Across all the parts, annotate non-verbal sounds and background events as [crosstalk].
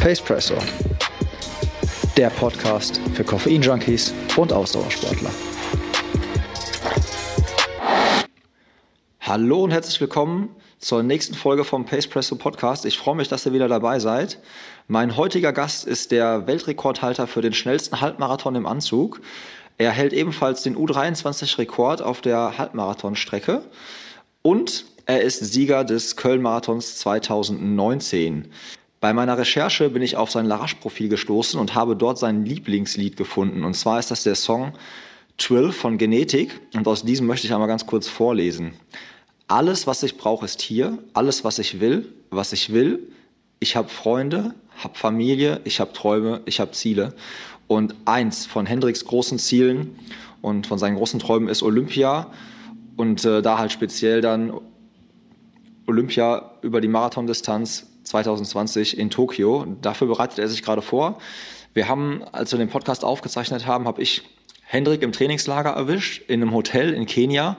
Pacepresso, der Podcast für Koffein-Junkies und Ausdauersportler. Hallo und herzlich willkommen zur nächsten Folge vom Pacepresso Podcast. Ich freue mich, dass ihr wieder dabei seid. Mein heutiger Gast ist der Weltrekordhalter für den schnellsten Halbmarathon im Anzug. Er hält ebenfalls den U23-Rekord auf der Halbmarathonstrecke und er ist Sieger des Köln-Marathons 2019. Bei meiner Recherche bin ich auf sein Larache-Profil gestoßen und habe dort sein Lieblingslied gefunden. Und zwar ist das der Song 12 von Genetik. Und aus diesem möchte ich einmal ganz kurz vorlesen. Alles, was ich brauche, ist hier. Alles, was ich will, was ich will. Ich habe Freunde, habe Familie, ich habe Träume, ich habe Ziele. Und eins von Hendricks großen Zielen und von seinen großen Träumen ist Olympia. Und äh, da halt speziell dann Olympia über die Marathondistanz 2020 in Tokio. Dafür bereitet er sich gerade vor. Wir haben, als wir den Podcast aufgezeichnet haben, habe ich Hendrik im Trainingslager erwischt, in einem Hotel in Kenia.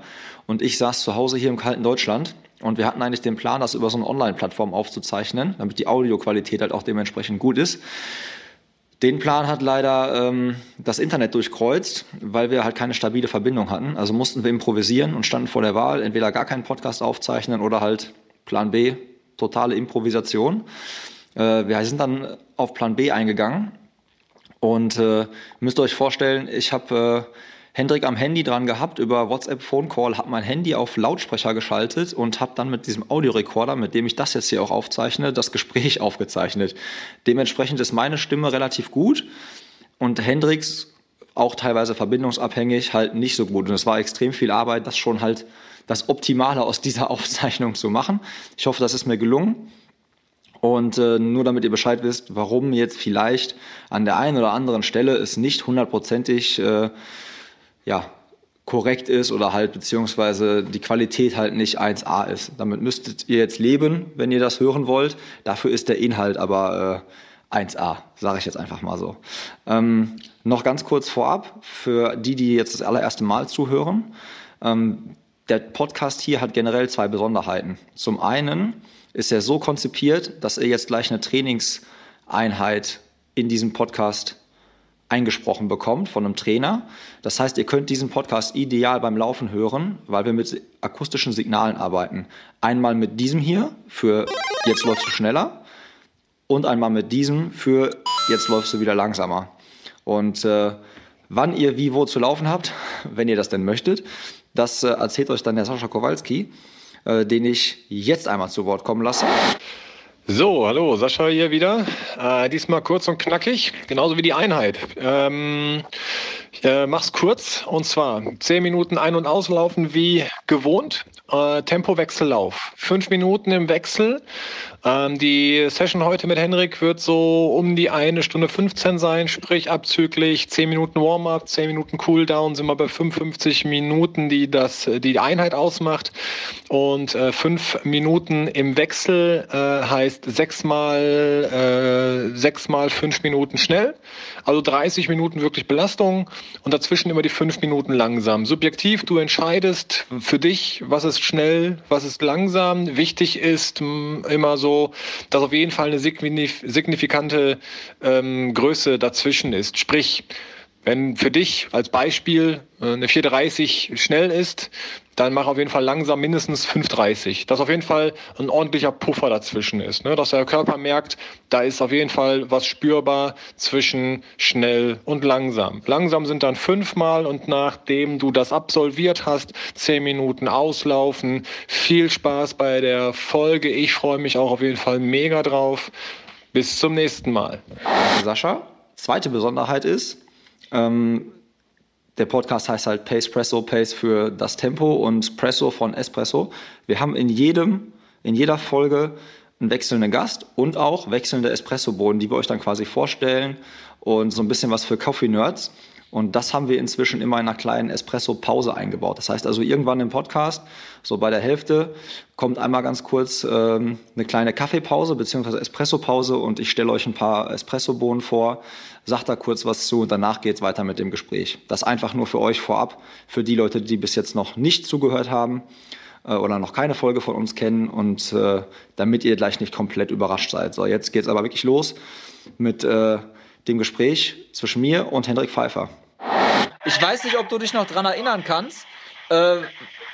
Und ich saß zu Hause hier im kalten Deutschland. Und wir hatten eigentlich den Plan, das über so eine Online-Plattform aufzuzeichnen, damit die Audioqualität halt auch dementsprechend gut ist. Den Plan hat leider ähm, das Internet durchkreuzt, weil wir halt keine stabile Verbindung hatten. Also mussten wir improvisieren und standen vor der Wahl, entweder gar keinen Podcast aufzeichnen oder halt Plan B, totale Improvisation. Äh, wir sind dann auf Plan B eingegangen und äh, müsst euch vorstellen, ich habe äh, Hendrik am Handy dran gehabt über WhatsApp Phone Call, habe mein Handy auf Lautsprecher geschaltet und habe dann mit diesem Audiorekorder, mit dem ich das jetzt hier auch aufzeichne, das Gespräch [laughs] aufgezeichnet. Dementsprechend ist meine Stimme relativ gut und Hendriks auch teilweise verbindungsabhängig halt nicht so gut. Und es war extrem viel Arbeit, das schon halt das Optimale aus dieser [laughs] Aufzeichnung zu machen. Ich hoffe, das ist mir gelungen. Und äh, nur damit ihr Bescheid wisst, warum jetzt vielleicht an der einen oder anderen Stelle es nicht hundertprozentig äh, ja, korrekt ist oder halt beziehungsweise die Qualität halt nicht 1A ist. Damit müsstet ihr jetzt leben, wenn ihr das hören wollt. Dafür ist der Inhalt aber äh, 1A, sage ich jetzt einfach mal so. Ähm, noch ganz kurz vorab, für die, die jetzt das allererste Mal zuhören. Ähm, der Podcast hier hat generell zwei Besonderheiten. Zum einen ist er so konzipiert, dass er jetzt gleich eine Trainingseinheit in diesem Podcast eingesprochen bekommt von einem Trainer. Das heißt, ihr könnt diesen Podcast ideal beim Laufen hören, weil wir mit akustischen Signalen arbeiten. Einmal mit diesem hier für jetzt läufst du schneller und einmal mit diesem für jetzt läufst du wieder langsamer. Und äh, wann ihr wie wo zu laufen habt, [laughs] wenn ihr das denn möchtet, das äh, erzählt euch dann der Sascha Kowalski, äh, den ich jetzt einmal zu Wort kommen lasse. So, hallo, Sascha hier wieder. Äh, diesmal kurz und knackig, genauso wie die Einheit. Ähm, ich äh, mach's kurz und zwar 10 Minuten ein- und auslaufen wie gewohnt. Äh, Tempowechsellauf. Fünf Minuten im Wechsel. Ähm, die Session heute mit Henrik wird so um die eine Stunde 15 sein, sprich abzüglich 10 Minuten Warm-up, 10 Minuten Cooldown sind wir bei 55 Minuten, die das die Einheit ausmacht. Und äh, fünf Minuten im Wechsel äh, heißt sechsmal, äh, sechsmal fünf Minuten schnell. Also 30 Minuten wirklich Belastung und dazwischen immer die fünf Minuten langsam. Subjektiv, du entscheidest für dich, was ist schnell, was ist langsam. Wichtig ist immer so, dass auf jeden Fall eine signifikante ähm, Größe dazwischen ist. Sprich, wenn für dich als Beispiel äh, eine 430 schnell ist, dann mach auf jeden Fall langsam mindestens 530. Dass auf jeden Fall ein ordentlicher Puffer dazwischen ist. Ne? Dass der Körper merkt, da ist auf jeden Fall was spürbar zwischen schnell und langsam. Langsam sind dann fünfmal und nachdem du das absolviert hast, zehn Minuten auslaufen. Viel Spaß bei der Folge. Ich freue mich auch auf jeden Fall mega drauf. Bis zum nächsten Mal. Sascha, zweite Besonderheit ist, ähm, der Podcast heißt halt Pace Presso, Pace für das Tempo und Presso von Espresso. Wir haben in jedem, in jeder Folge einen wechselnden Gast und auch wechselnde Espresso-Bohnen, die wir euch dann quasi vorstellen und so ein bisschen was für Coffee-Nerds. Und das haben wir inzwischen immer in einer kleinen Espresso-Pause eingebaut. Das heißt also irgendwann im Podcast, so bei der Hälfte, kommt einmal ganz kurz ähm, eine kleine Kaffeepause bzw. Espresso-Pause und ich stelle euch ein paar Espresso-Bohnen vor, sagt da kurz was zu und danach geht es weiter mit dem Gespräch. Das einfach nur für euch vorab, für die Leute, die bis jetzt noch nicht zugehört haben. äh, oder noch keine Folge von uns kennen und äh, damit ihr gleich nicht komplett überrascht seid. So, jetzt geht's aber wirklich los mit äh, dem Gespräch zwischen mir und Hendrik Pfeiffer. Ich weiß nicht, ob du dich noch daran erinnern kannst. Äh,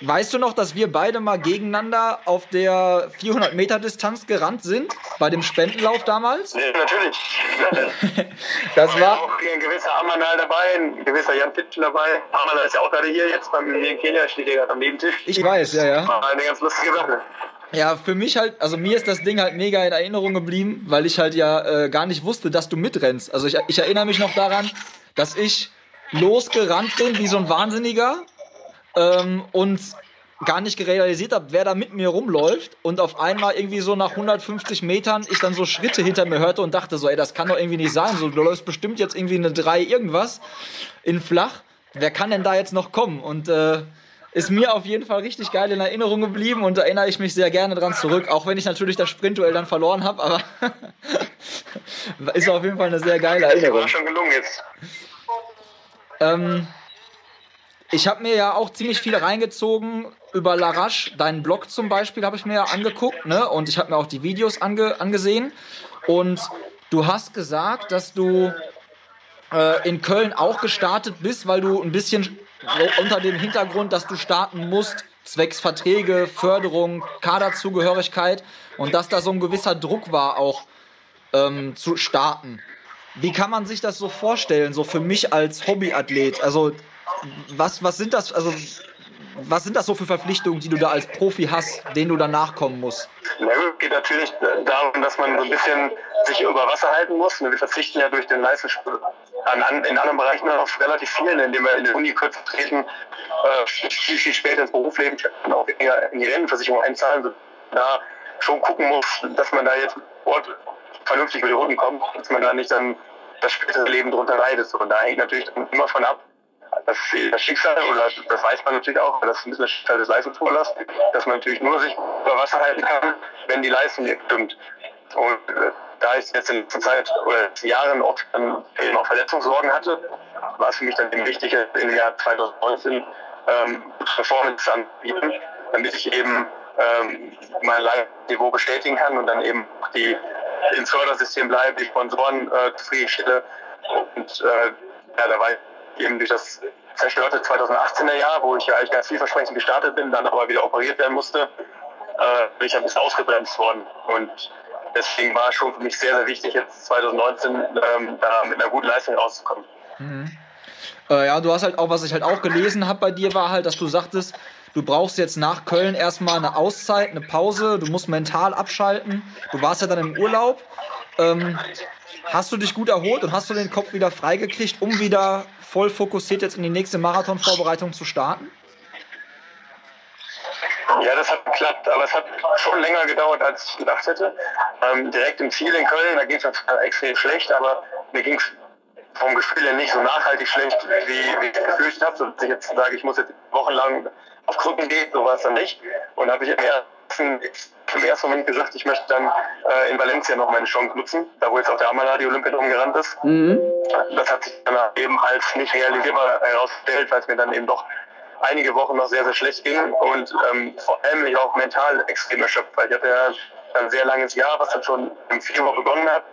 weißt du noch, dass wir beide mal gegeneinander auf der 400 Meter Distanz gerannt sind? Bei dem Spendenlauf damals? Ja, natürlich. [laughs] das war auch ein gewisser Amanal dabei, ein gewisser Jan Fitschen dabei. Amanal ist ja auch gerade hier jetzt bei mir in Kenia, steht hier gerade am Nebentisch. Ich weiß, ja, ja. War eine ganz lustige Sache. Ja, für mich halt, also mir ist das Ding halt mega in Erinnerung geblieben, weil ich halt ja äh, gar nicht wusste, dass du mitrennst. Also ich, ich erinnere mich noch daran, dass ich losgerannt bin wie so ein Wahnsinniger ähm, und gar nicht realisiert habe, wer da mit mir rumläuft und auf einmal irgendwie so nach 150 Metern ich dann so Schritte hinter mir hörte und dachte so, ey, das kann doch irgendwie nicht sein. So, du läufst bestimmt jetzt irgendwie eine 3 irgendwas in flach. Wer kann denn da jetzt noch kommen? Und äh, ist mir auf jeden Fall richtig geil in Erinnerung geblieben und da erinnere ich mich sehr gerne dran zurück, auch wenn ich natürlich das Sprintduell dann verloren habe, aber [laughs] ist auf jeden Fall eine sehr geile Erinnerung. War schon gelungen jetzt. Ähm, ich habe mir ja auch ziemlich viel reingezogen über Larache. Deinen Blog zum Beispiel habe ich mir ja angeguckt, ne? Und ich habe mir auch die Videos ange angesehen. Und du hast gesagt, dass du äh, in Köln auch gestartet bist, weil du ein bisschen unter dem Hintergrund, dass du starten musst, zwecks Verträge, Förderung, Kaderzugehörigkeit und dass da so ein gewisser Druck war, auch ähm, zu starten. Wie kann man sich das so vorstellen, so für mich als Hobbyathlet? Also was, was sind das, also was sind das so für Verpflichtungen, die du da als Profi hast, denen du danach kommen musst? Na gut, geht natürlich darum, dass man so ein bisschen sich über Wasser halten muss. Wir verzichten ja durch den Leistungssport an, in anderen Bereichen auf relativ vielen, indem wir in der Uni kurz treten, äh, viel, viel später ins Berufsleben und auch in die Rentenversicherung einzahlen, so da schon gucken muss, dass man da jetzt Sport vernünftig über die Runden kommt, dass man da nicht dann das spätere Leben drunter leidet. Und da hängt natürlich immer von ab, das, das Schicksal, oder das weiß man natürlich auch, das ist ein bisschen das Schicksal des Leistungsvorlass, dass man natürlich nur sich über Wasser halten kann, wenn die Leistung stimmt. Und äh, da ich jetzt in letzter Zeit oder in Jahren oft dann eben auch Verletzungssorgen hatte, war es für mich dann eben wichtig, im Jahr 2019 ähm, Performance anbieten, damit ich eben ähm, mein Leistungsniveau bestätigen kann und dann eben die ins Fördersystem bleibe, die Sponsoren äh, zufriedenstelle. Und äh, ja, da war ich eben durch das zerstörte 2018er Jahr, wo ich ja eigentlich ganz vielversprechend gestartet bin, dann aber wieder operiert werden musste, äh, bin ich ein bisschen ausgebremst worden. Und deswegen war es schon für mich sehr, sehr wichtig, jetzt 2019 ähm, da mit einer guten Leistung rauszukommen. Mhm. Äh, ja, du hast halt auch, was ich halt auch gelesen habe bei dir, war halt, dass du sagtest, du brauchst jetzt nach Köln erstmal eine Auszeit, eine Pause, du musst mental abschalten. Du warst ja dann im Urlaub. Ähm, hast du dich gut erholt und hast du den Kopf wieder freigekriegt, um wieder voll fokussiert jetzt in die nächste Marathonvorbereitung zu starten? Ja, das hat geklappt, aber es hat schon länger gedauert, als ich gedacht hätte. Ähm, direkt im Ziel in Köln, da ging es extrem schlecht, aber mir ging es vom Gefühl her nicht so nachhaltig schlecht, wie, wie ich befürchtet habe. Dass ich jetzt sage, ich muss jetzt wochenlang auf Krücken gehen, so war es dann nicht. Und habe ich im ersten, im ersten Moment gesagt, ich möchte dann äh, in Valencia noch meine Chance nutzen, da wo jetzt auch der Amala die Olympiadrom gerannt ist. Mhm. Das hat sich dann eben als nicht realisierbar herausgestellt, weil es mir dann eben doch einige Wochen noch sehr, sehr schlecht ging und ähm, vor allem mich auch mental extrem erschöpft, weil ich hatte ja ein sehr langes Jahr, was dann schon im Februar begonnen hat.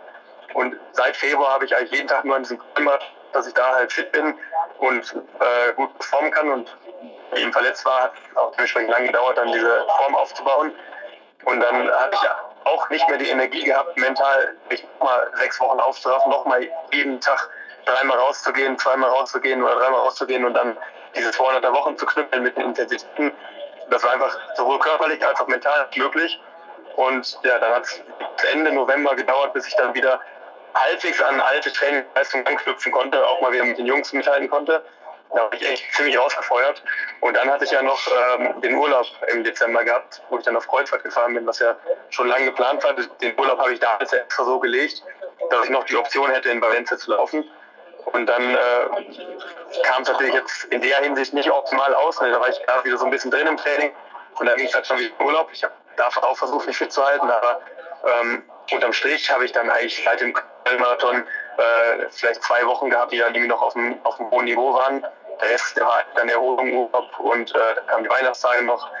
Und seit Februar habe ich eigentlich jeden Tag nur an diesem Klima, dass ich da halt fit bin und äh, gut performen kann. Und eben verletzt war, hat auch dementsprechend lange gedauert, dann diese Form aufzubauen. Und dann hatte ich auch nicht mehr die Energie gehabt, mental mich nochmal sechs Wochen aufzuraffen, nochmal jeden Tag dreimal rauszugehen, zweimal rauszugehen oder dreimal rauszugehen und dann diese 200er Wochen zu knüppeln mit den Intensitäten. Das war einfach sowohl körperlich als auch mental möglich. Und ja, dann hat es Ende November gedauert, bis ich dann wieder halbwegs an alte Trainingleistungen anknüpfen konnte, auch mal wieder mit den Jungs mithalten konnte. Da habe ich echt ziemlich rausgefeuert. Und dann hatte ich ja noch ähm, den Urlaub im Dezember gehabt, wo ich dann auf Kreuzfahrt gefahren bin, was ja schon lange geplant war. Den Urlaub habe ich damals extra so gelegt, dass ich noch die Option hätte, in Valencia zu laufen. Und dann äh, kam es natürlich jetzt in der Hinsicht nicht optimal aus. Da war ich gerade wieder so ein bisschen drin im Training. Und dann ging es halt schon wieder in Urlaub. Ich habe davon auch versucht, mich fit zu halten. Aber ähm, unterm Strich habe ich dann eigentlich seit dem Köln-Marathon äh, vielleicht zwei Wochen gehabt, die dann irgendwie noch auf dem, auf dem hohen Niveau waren. Der Rest war dann Erholung, Urlaub und äh, kamen die Weihnachtstage noch. Äh,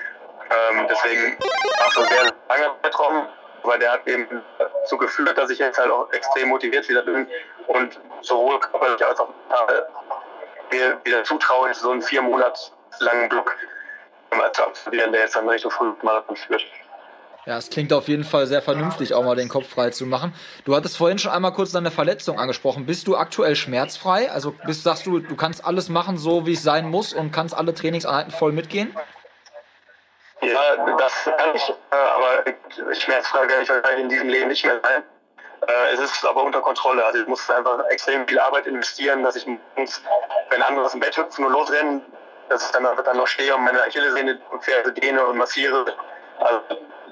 Ähm, deswegen war es ein sehr langer Zeitraum, aber der hat eben dazu geführt, dass ich jetzt halt auch extrem motiviert wieder bin und sowohl körperlich als auch mental mir wieder zutraue, so einen vier Monat langen Block zu absolvieren, der jetzt dann Richtung Frühmarathon führt. Ja, es klingt auf jeden Fall sehr vernünftig, auch mal den Kopf frei zu machen. Du hattest vorhin schon einmal kurz deine Verletzung angesprochen. Bist du aktuell schmerzfrei? Also bist, sagst du, du kannst alles machen, so wie es sein muss und kannst alle Trainingseinheiten voll mitgehen? Ja, das kann ich, äh, aber schmerzfrei werde ich in diesem Leben nicht mehr sein. Äh, es ist aber unter Kontrolle. Also ich muss einfach extrem viel Arbeit investieren, dass ich morgens, wenn andere aus dem Bett hüpfen und losrennen, dass ich dann, dann noch stehe und meine Achillessehne und Ferse dehne und massiere. Also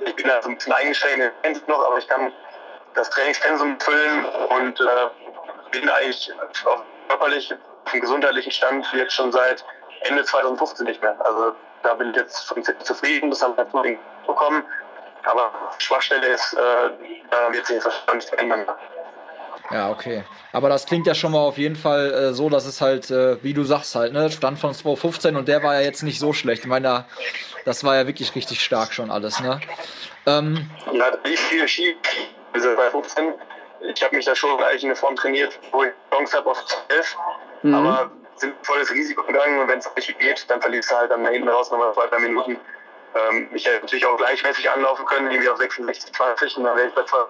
ich bin da so ein bisschen eingeschränkt noch, aber ich kann das Trainingspensum füllen und äh, bin eigentlich auf körperlich, dem gesundheitlichen Stand jetzt schon seit Ende 2015 nicht mehr. Also da bin ich jetzt schon zufrieden, das haben wir bekommen. Aber Schwachstelle ist, äh, da wird sich jetzt nicht ändern. Ja, okay. Aber das klingt ja schon mal auf jeden Fall äh, so, dass es halt, äh, wie du sagst halt, ne, Stand von 2015 und der war ja jetzt nicht so schlecht. Ich meine, das war ja wirklich richtig stark schon alles, ne? Ähm, ja, wie viel Ski, also bei 15, ich habe mich da schon eigentlich in eine Form trainiert, wo ich Chance habe auf 12, mhm. aber sind volles Risiko gegangen und wenn es nicht geht, dann verliest du halt dann hinten raus nochmal zwei, drei Minuten. Ähm, ich hätte natürlich auch gleichmäßig anlaufen können, irgendwie auf 66, 20 und dann wäre ich bei 12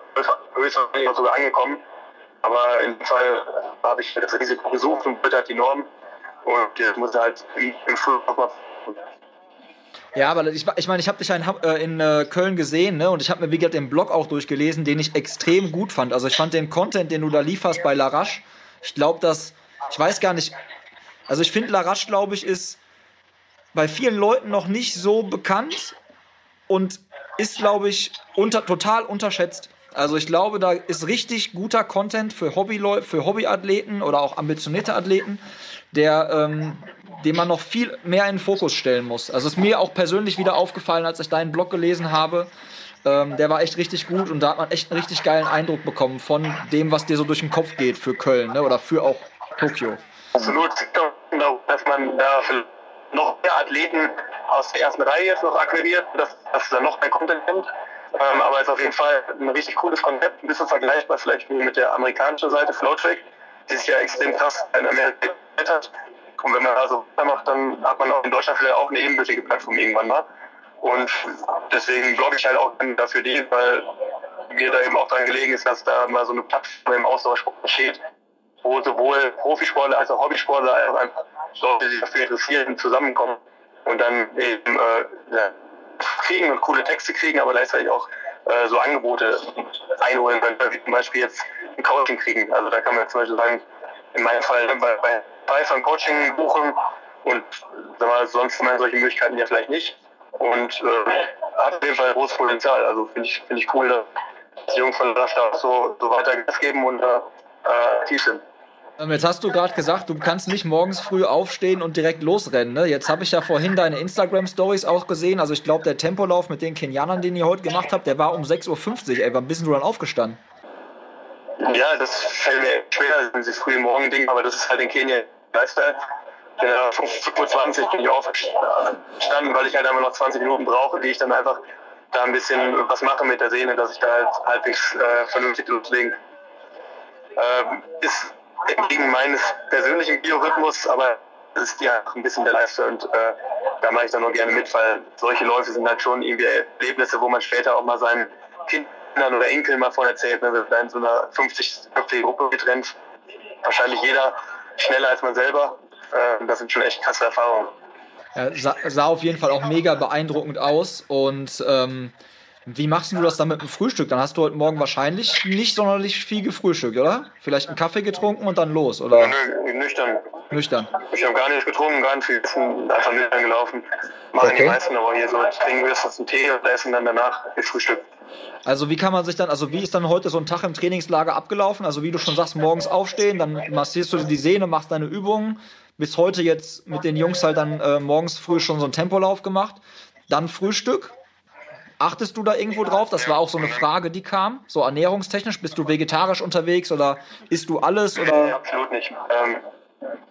höchstwahrscheinlich sogar angekommen. Aber dem Fall habe ich das Risiko gesucht und bitte halt die Norm. Und jetzt muss halt im Flug nochmal ja, aber ich, ich meine, ich habe dich in, äh, in äh, Köln gesehen, ne? Und ich habe mir wie gesagt den Blog auch durchgelesen, den ich extrem gut fand. Also ich fand den Content, den du da lieferst bei Larache, ich glaube, dass ich weiß gar nicht. Also ich finde Larache, glaube ich, ist bei vielen Leuten noch nicht so bekannt und ist, glaube ich, unter, total unterschätzt. Also ich glaube, da ist richtig guter Content für, Hobby für Hobbyathleten oder auch ambitionierte Athleten, der, ähm, den man noch viel mehr in den Fokus stellen muss. Also ist mir auch persönlich wieder aufgefallen, als ich deinen Blog gelesen habe. Ähm, der war echt richtig gut und da hat man echt einen richtig geilen Eindruck bekommen von dem, was dir so durch den Kopf geht für Köln ne? oder für auch Tokio. Absolut, genau, dass man da noch mehr Athleten aus der ersten Reihe jetzt noch akquiriert, dass, dass da noch mehr Content nimmt. Ähm, aber es ist auf jeden Fall ein richtig cooles Konzept, ein bisschen vergleichbar vielleicht mit der amerikanischen Seite Flowtrack, die sich ja extrem krass in Amerika hat. Und wenn man also macht, dann hat man auch in Deutschland vielleicht auch eine ebenbürtige Plattform irgendwann mal. Und deswegen blogge ich halt auch dafür die, weil mir da eben auch daran gelegen ist, dass da mal so eine Plattform im Austauschsport entsteht, wo sowohl Profisportler als auch Hobbysportler einfach Leute, die sich dafür interessieren, zusammenkommen und dann eben äh, ja, kriegen und coole Texte kriegen, aber gleichzeitig auch äh, so Angebote einholen können, wie zum Beispiel jetzt ein Coaching kriegen. Also da kann man zum Beispiel sagen, in meinem Fall bei, bei Python Coaching buchen und sag mal, sonst haben solche Möglichkeiten ja vielleicht nicht. Und äh, hat auf jeden Fall großes Potenzial. Also finde ich, find ich cool, dass die Jungs von der so, so weiter Gas geben und äh, aktiv sind. Ähm, jetzt hast du gerade gesagt, du kannst nicht morgens früh aufstehen und direkt losrennen. Ne? Jetzt habe ich ja vorhin deine Instagram-Stories auch gesehen. Also ich glaube, der Tempolauf mit den Kenianern, den ihr heute gemacht habt, der war um 6.50 Uhr. Ey, wann bist du dann aufgestanden? Ja, das fällt mir schwer, dieses frühe Morgen-Ding, aber das ist halt in Kenia Lifestyle. Ja, 5.20 Uhr bin ich aufgestanden, weil ich halt einfach noch 20 Minuten brauche, die ich dann einfach da ein bisschen was mache mit der Sehne, dass ich da halt halbwegs äh, vernünftig loslegen. Ähm, ist entgegen meines persönlichen Biorhythmus, aber es ist ja ein bisschen der Lifestyle und äh, da mache ich dann noch gerne mit, weil solche Läufe sind halt schon irgendwie Erlebnisse, wo man später auch mal seinen Kindern oder Enkeln mal von erzählt. Ne? Wir werden in so einer 50-köpfigen Gruppe getrennt. Wahrscheinlich jeder schneller als man selber. Äh, das sind schon echt krasse Erfahrungen. Ja, sah, sah, auf jeden Fall auch mega beeindruckend aus und ähm, wie machst du das dann mit dem Frühstück? Dann hast du heute Morgen wahrscheinlich nicht sonderlich viel gefrühstückt, oder? Vielleicht einen Kaffee getrunken und dann los, oder? Nö, nüchtern. Nüchtern. Ich habe gar nicht getrunken, gar nicht viel gegessen, einfach nüchtern gelaufen. Machen okay. die meisten, aber hier so trinken wir einen Tee und essen dann danach das Frühstück. Also wie kann man sich dann, also wie ist dann heute so ein Tag im Trainingslager abgelaufen? Also wie du schon sagst, morgens aufstehen, dann massierst du die Sehne, machst deine Übungen. Bis heute jetzt mit den Jungs halt dann äh, morgens früh schon so einen Tempolauf gemacht. Dann Frühstück, Achtest du da irgendwo drauf? Das war auch so eine Frage, die kam. So ernährungstechnisch, bist du vegetarisch unterwegs oder isst du alles? Oder? Nee, absolut nicht. Ähm,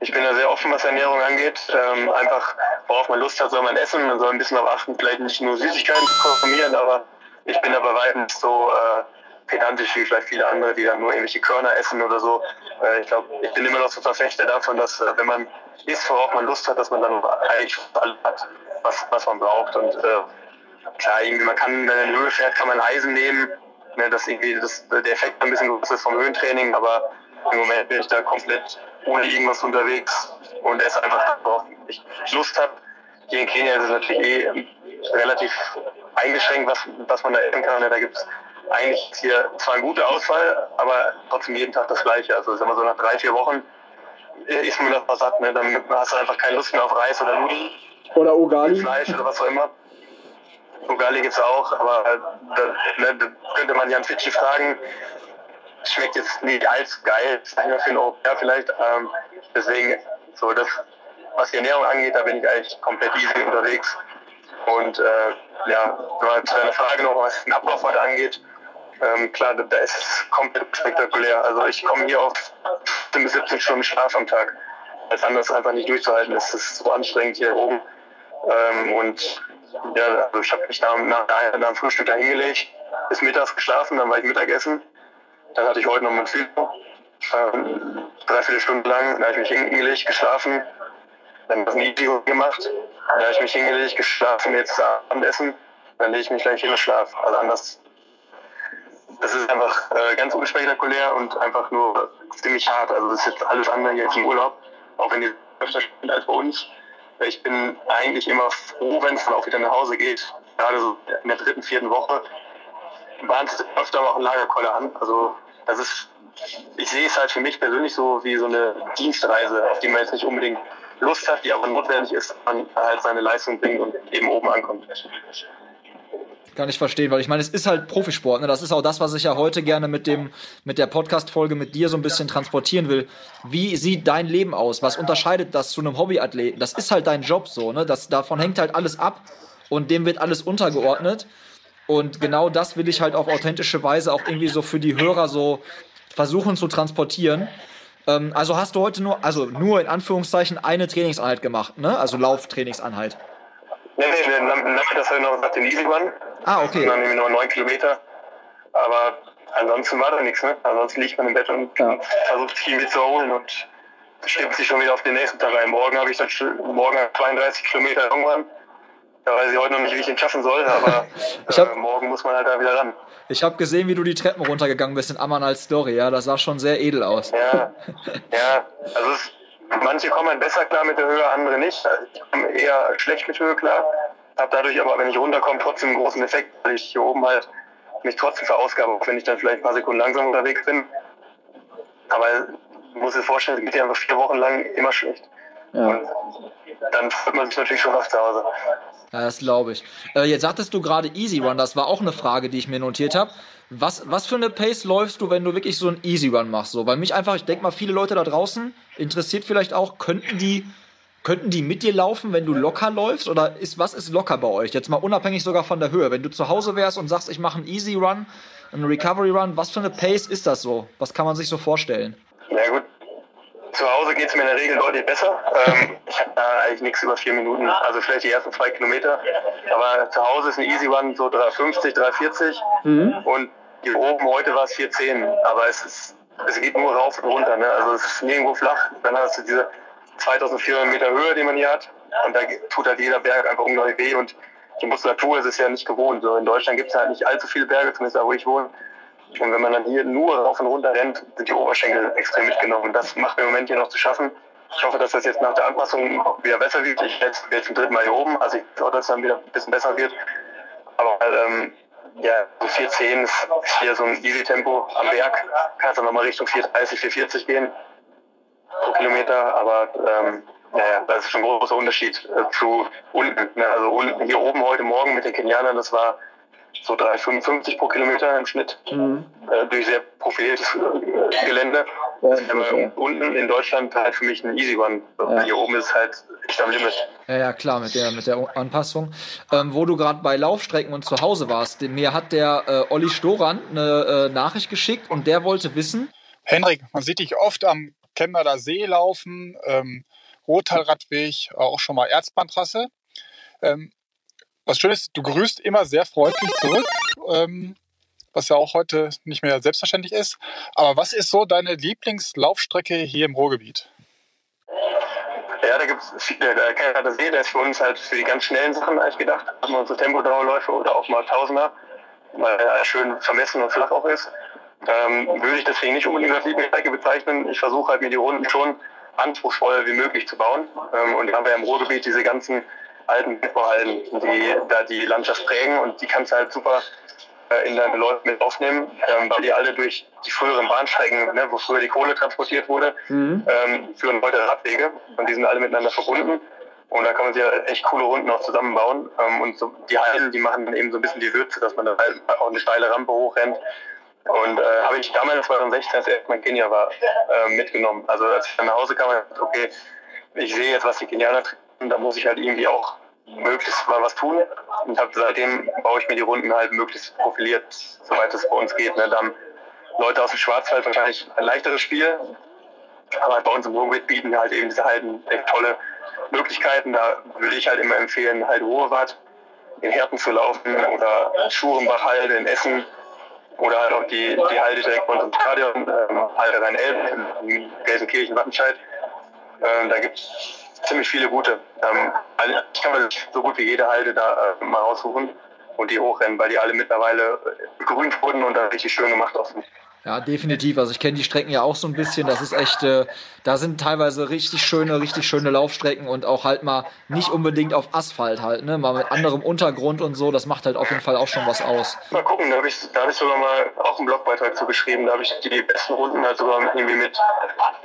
ich bin da sehr offen, was Ernährung angeht. Ähm, einfach worauf man Lust hat, soll man essen. Man soll ein bisschen darauf achten, vielleicht nicht nur Süßigkeiten zu konsumieren, aber ich bin aber weit nicht so äh, pedantisch wie vielleicht viele andere, die dann nur irgendwelche Körner essen oder so. Äh, ich glaube, ich bin immer noch so Verfechter davon, dass äh, wenn man isst, worauf man Lust hat, dass man dann eigentlich alles hat, was, was man braucht. Und äh, klar, irgendwie, man kann, wenn man in Höhe fährt, kann man Eisen nehmen. Ne, dass irgendwie das, der Effekt ein bisschen größer ist vom Höhentraining, aber im Moment bin ich da komplett ohne irgendwas unterwegs und esse einfach, worauf ich Lust habe. Hier in Kenia ist es natürlich eh relativ eingeschränkt, was, was man da essen kann. Da gibt es eigentlich hier zwar eine gute Auswahl, aber trotzdem jeden Tag das Gleiche. Also sagen wir so nach drei, vier Wochen ist man das mal satt. Ne? Dann hast du einfach keine Lust mehr auf Reis oder Nudeln. Oder Ugali. Fleisch oder was auch immer. Gibt es auch, aber da, ne, da könnte man Jan Fidschi fragen. Schmeckt jetzt nicht allzu geil, für einen Europäer vielleicht. Ähm, deswegen, so das, was die Ernährung angeht, da bin ich eigentlich komplett easy unterwegs. Und äh, ja, zu deiner Frage noch, was den Ablauf heute angeht. Ähm, klar, da, da ist es komplett spektakulär. Also ich komme hier auf 15 bis 17 Stunden Schlaf am Tag. Als anders einfach nicht durchzuhalten. Es ist so anstrengend hier oben. Ähm, und ja, also ich habe mich nach, nach, nach dem Frühstück da hingelegt, bis mittags geschlafen, dann war ich Mittagessen. Dann hatte ich heute noch mein Film, ähm, dreiviertel Stunden lang, dann habe ich mich hingelegt, geschlafen, dann das Video gemacht, dann habe ich mich hingelegt, geschlafen, jetzt Abendessen, dann lege ich mich gleich hin und schlafe. Also anders. Das ist einfach äh, ganz unspektakulär und einfach nur ziemlich hart. Also das ist jetzt alles andere hier im Urlaub, auch wenn die öfter sind als bei uns. Ich bin eigentlich immer froh, wenn es dann auch wieder nach Hause geht. Gerade so in der dritten, vierten Woche bahnt es öfter auch ein Lagerkoller an. Also das ist, ich sehe es halt für mich persönlich so wie so eine Dienstreise, auf die man jetzt nicht unbedingt Lust hat, die aber notwendig ist, dass man halt seine Leistung bringt und eben oben ankommt. Kann ich verstehen, weil ich meine, es ist halt Profisport. Ne? Das ist auch das, was ich ja heute gerne mit dem mit der Podcast-Folge mit dir so ein bisschen transportieren will. Wie sieht dein Leben aus? Was unterscheidet das zu einem Hobbyathleten? Das ist halt dein Job so, ne? Das, davon hängt halt alles ab und dem wird alles untergeordnet. Und genau das will ich halt auf authentische Weise auch irgendwie so für die Hörer so versuchen zu transportieren. Ähm, also hast du heute nur, also nur in Anführungszeichen eine Trainingseinheit gemacht, ne? Also Lauftrainingseinheit. Nee, nee, nee, das habe ich noch gesagt, den Easy Run. Ah, okay. Und dann nämlich nur neun Kilometer. Aber ansonsten war da nichts, ne? Ansonsten liegt man im Bett und ja. versucht viel mitzuholen und stimmt sich schon wieder auf den nächsten Tag ein. Morgen habe ich dann morgen 32 Kilometer irgendwann. Da weiß ich heute noch nicht, wie ich ihn schaffen soll, aber [laughs] hab, äh, morgen muss man halt da wieder ran. Ich habe gesehen, wie du die Treppen runtergegangen bist in Amanals Story, ja, das sah schon sehr edel aus. Ja, ja, also es, manche kommen besser klar mit der Höhe, andere nicht. Ich komme eher schlecht mit Höhe klar, habe dadurch aber, wenn ich runterkomme, trotzdem einen großen Effekt, weil ich hier oben halt mich trotzdem verausgabe, auch wenn ich dann vielleicht ein paar Sekunden langsam unterwegs bin. Aber ich muss dir vorstellen, es geht ja einfach vier Wochen lang immer schlecht. Ja. Und dann freut man sich natürlich schon auf zu Hause. Ja, das glaube ich. Äh, jetzt sagtest du gerade Easy Run, das war auch eine Frage, die ich mir notiert habe. Was, was für eine Pace läufst du, wenn du wirklich so einen Easy Run machst? So, weil mich einfach, ich denke mal, viele Leute da draußen interessiert vielleicht auch, könnten die, könnten die mit dir laufen, wenn du locker läufst? Oder ist, was ist locker bei euch? Jetzt mal unabhängig sogar von der Höhe. Wenn du zu Hause wärst und sagst, ich mache einen Easy Run, einen Recovery Run, was für eine Pace ist das so? Was kann man sich so vorstellen? Ja gut, zu Hause geht es mir in der Regel deutlich besser. Ähm, ich habe da eigentlich nichts über vier Minuten, also vielleicht die ersten zwei Kilometer. Aber zu Hause ist ein Easy Run so 3,50, 3,40 mhm. und hier oben heute war es 4,10. Aber es, ist, es geht nur rauf und runter. Ne? Also es ist nirgendwo flach. Dann hast du diese 2400 Meter Höhe, die man hier hat. Und da tut halt jeder Berg einfach unglaublich weh. Und die Muskulatur ist es ja nicht gewohnt. So in Deutschland gibt es halt nicht allzu viele Berge, zumindest da, wo ich wohne. Und wenn man dann hier nur rauf und runter rennt, sind die Oberschenkel extrem mitgenommen. Und das macht mir im Moment hier noch zu schaffen. Ich hoffe, dass das jetzt nach der Anpassung wieder besser wird. Ich bin jetzt zum dritten Mal hier oben, also ich hoffe, dass es dann wieder ein bisschen besser wird. Aber ähm, ja, so 410 ist hier so ein Easy-Tempo am Berg. Kannst dann nochmal Richtung 430, 440 gehen pro Kilometer. Aber ähm, naja, das ist schon ein großer Unterschied äh, zu unten. Ne? Also unten hier oben heute Morgen mit den Kenianern, das war so 3,55 pro Kilometer im Schnitt mhm. äh, durch sehr profiliertes äh, Gelände. Ja, ähm, unten in Deutschland halt für mich ein Easy One. Ja. Hier oben ist halt echt am Limit. Ja, ja, klar, mit der, mit der Anpassung. Ähm, wo du gerade bei Laufstrecken und zu Hause warst, mir hat der äh, Olli Storan eine äh, Nachricht geschickt und der wollte wissen. Henrik, man sieht dich oft am Chemnader See laufen. Ähm, Rottalradweg, auch schon mal Erzbahntrasse. Ähm, was schön ist, du grüßt immer sehr freundlich zurück, ähm, was ja auch heute nicht mehr selbstverständlich ist. Aber was ist so deine Lieblingslaufstrecke hier im Ruhrgebiet? Ja, da gibt es viele. Der Kellerter See, der ist für uns halt für die ganz schnellen Sachen eigentlich gedacht. Mal unsere Tempodauerläufe oder auch mal Tausender, weil er schön vermessen und flach auch ist. Ähm, würde ich deswegen nicht unbedingt als Lieblingsstrecke bezeichnen. Ich versuche halt mir die Runden schon anspruchsvoll wie möglich zu bauen. Ähm, und da haben wir im Ruhrgebiet diese ganzen alten Bergbauhallen, die da die Landschaft prägen und die kannst du halt super äh, in deine Läufe mit aufnehmen, ähm, weil die alle durch die früheren Bahnstrecken, ne, wo früher die Kohle transportiert wurde, mhm. ähm, führen heute Radwege und die sind alle miteinander verbunden. Und da kann man sich ja echt coole Runden auch zusammenbauen. Ähm, und so die Hallen, die machen dann eben so ein bisschen die Würze, dass man da halt auch eine steile Rampe hochrennt. Und äh, habe ich damals 2016, als ich in Kenia war, äh, mitgenommen. Also als ich dann nach Hause kam, okay, ich sehe jetzt, was die Kenianer tun, da muss ich halt irgendwie auch möglichst mal was tun. Und hab, seitdem baue ich mir die Runden halt möglichst profiliert, soweit es bei uns geht. Ne? Da Leute aus dem Schwarzwald wahrscheinlich ein leichteres Spiel. Aber bei uns im Ruhrgebiet bieten halt eben diese Halden echt tolle Möglichkeiten. Da würde ich halt immer empfehlen, halt Ruhrwart in Herten zu laufen oder Schurenbach-Halde in Essen oder halt auch die, die Halde direkt bei unserem Stadion, ähm, Halde Rhein-Elb in Gelsenkirchen-Wattenscheid. Ähm, da gibt es ziemlich viele gute. Ähm, also ich kann mir so gut wie jede Halde da äh, mal raussuchen und die hochrennen, weil die alle mittlerweile grün wurden und da richtig schön gemacht aussehen. Ja, definitiv. Also ich kenne die Strecken ja auch so ein bisschen. Das ist echt, äh, da sind teilweise richtig schöne, richtig schöne Laufstrecken und auch halt mal nicht unbedingt auf Asphalt halt, ne? Mal mit anderem Untergrund und so. Das macht halt auf jeden Fall auch schon was aus. Mal gucken, da habe ich, hab ich sogar mal auch einen Blogbeitrag zu geschrieben. Da habe ich die besten Runden halt sogar irgendwie mit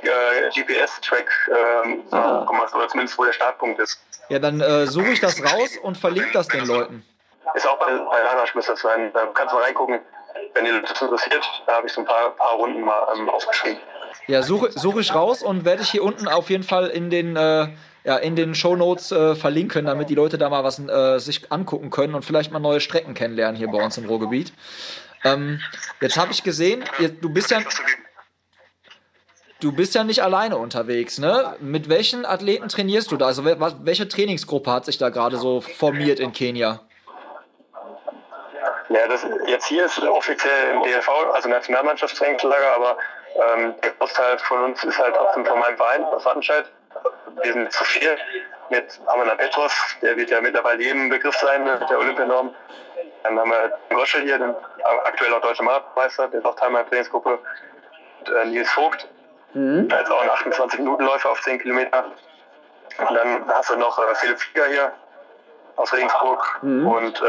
äh, GPS-Track äh, ah. gemacht, oder zumindest wo der Startpunkt ist. Ja, dann äh, suche ich das raus und verlinke das den Leuten. Ist auch bei, bei Larasch müsste das sein. Da kannst du mal reingucken wenn ihr das interessiert, da habe ich so ein paar, paar Runden mal ähm, aufgeschrieben. Ja, suche, suche ich raus und werde ich hier unten auf jeden Fall in den, äh, ja, in den Show Notes äh, verlinken, damit die Leute da mal was äh, sich angucken können und vielleicht mal neue Strecken kennenlernen hier bei uns im Ruhrgebiet. Ähm, jetzt habe ich gesehen, du bist ja. Du bist ja nicht alleine unterwegs, ne? Mit welchen Athleten trainierst du da? Also welche Trainingsgruppe hat sich da gerade so formiert in Kenia? Ja, das jetzt hier ist offiziell im DLV, also Nationalmannschaftstrainingslager, aber ähm, der Großteil von uns ist halt trotzdem von meinem Verein aus Wattenscheid. Wir sind zu viel mit Amanda Petros, der wird ja mittlerweile jedem Begriff sein, ne, der Olympianorm. Dann haben wir den Goschel hier, den aktuell auch deutscher Marathonmeister, der ist auch Teil meiner Trainingsgruppe. Und, äh, Nils Vogt, mhm. der ist auch ein 28-Minuten-Läufer auf 10 Kilometer. Und dann hast du noch äh, Philipp Flieger hier, aus Regensburg. Mhm. Und äh,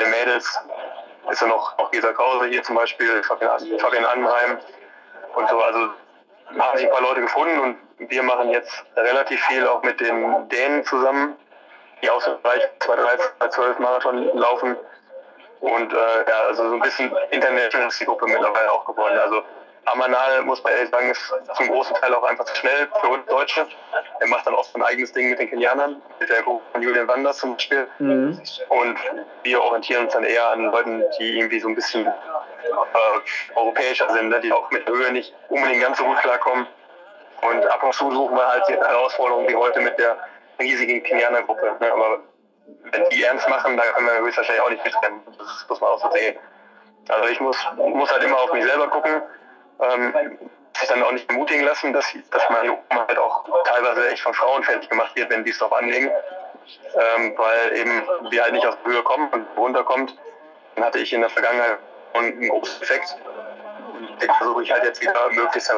der Mädels ist ja noch, noch Gesa Krause hier zum Beispiel, Fabian, Fabian Anheim und so. Also haben sich ein paar Leute gefunden und wir machen jetzt relativ viel auch mit den Dänen zusammen, die aus dem Bereich 213, 212 Marathon laufen. Und äh, ja, also so ein bisschen international ist die Gruppe mittlerweile auch geworden. Also Amanal, muss man ehrlich sagen, ist zum großen Teil auch einfach zu schnell für uns Deutsche. Er macht dann oft ein eigenes Ding mit den Kenianern, mit der Gruppe von Julian Wanders zum Beispiel. Mhm. Und wir orientieren uns dann eher an Leuten, die irgendwie so ein bisschen äh, europäischer sind, ne? die auch mit der Höhe nicht unbedingt ganz so gut klarkommen. Und ab und zu suchen wir halt die Herausforderungen wie heute mit der riesigen Kenianer-Gruppe. Ne? Aber wenn die ernst machen, da können wir höchstwahrscheinlich auch nicht mitrennen. Das muss man auch so sehen. Also ich muss, muss halt immer auf mich selber gucken ähm, sich dann auch nicht ermutigen lassen, dass, dass man halt auch teilweise echt von Frauen fertig gemacht wird, wenn die es drauf anlegen. Ähm, weil eben wir halt nicht aus der Höhe kommen und runterkommt. Dann hatte ich in der Vergangenheit einen großen Effekt. Den versuche ich halt jetzt wieder möglichst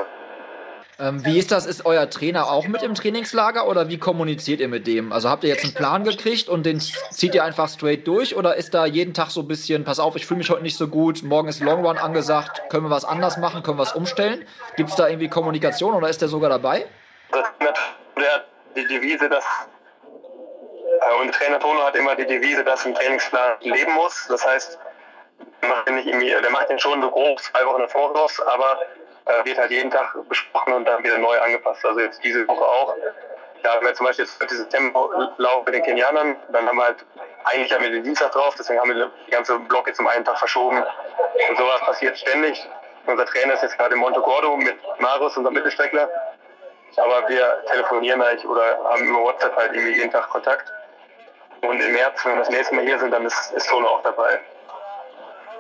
ähm, wie ist das? Ist euer Trainer auch mit im Trainingslager oder wie kommuniziert ihr mit dem? Also habt ihr jetzt einen Plan gekriegt und den zieht ihr einfach straight durch oder ist da jeden Tag so ein bisschen, pass auf, ich fühle mich heute nicht so gut, morgen ist Long Run angesagt, können wir was anders machen, können wir was umstellen? Gibt es da irgendwie Kommunikation oder ist der sogar dabei? Der die Devise, dass äh, und Trainer Tono hat immer die Devise, dass ein Trainingsplan leben muss. Das heißt, der macht den, nicht irgendwie, der macht den schon so grob zwei Wochen im Voraus, aber äh, wird halt jeden Tag besprochen und dann wieder neu angepasst. Also jetzt diese Woche auch. Da haben wir zum Beispiel jetzt dieses Tempo-Lauf mit den Kenianern. Dann haben wir halt, eigentlich haben wir den Dienstag drauf, deswegen haben wir den ganzen Block jetzt um einen Tag verschoben. Und sowas passiert ständig. Unser Trainer ist jetzt gerade in Monte Gordo mit Marius, unserem Mittelstreckler. aber wir telefonieren halt oder haben über WhatsApp halt irgendwie jeden Tag Kontakt. Und im März, wenn wir das nächste Mal hier sind, dann ist, ist Tone auch dabei.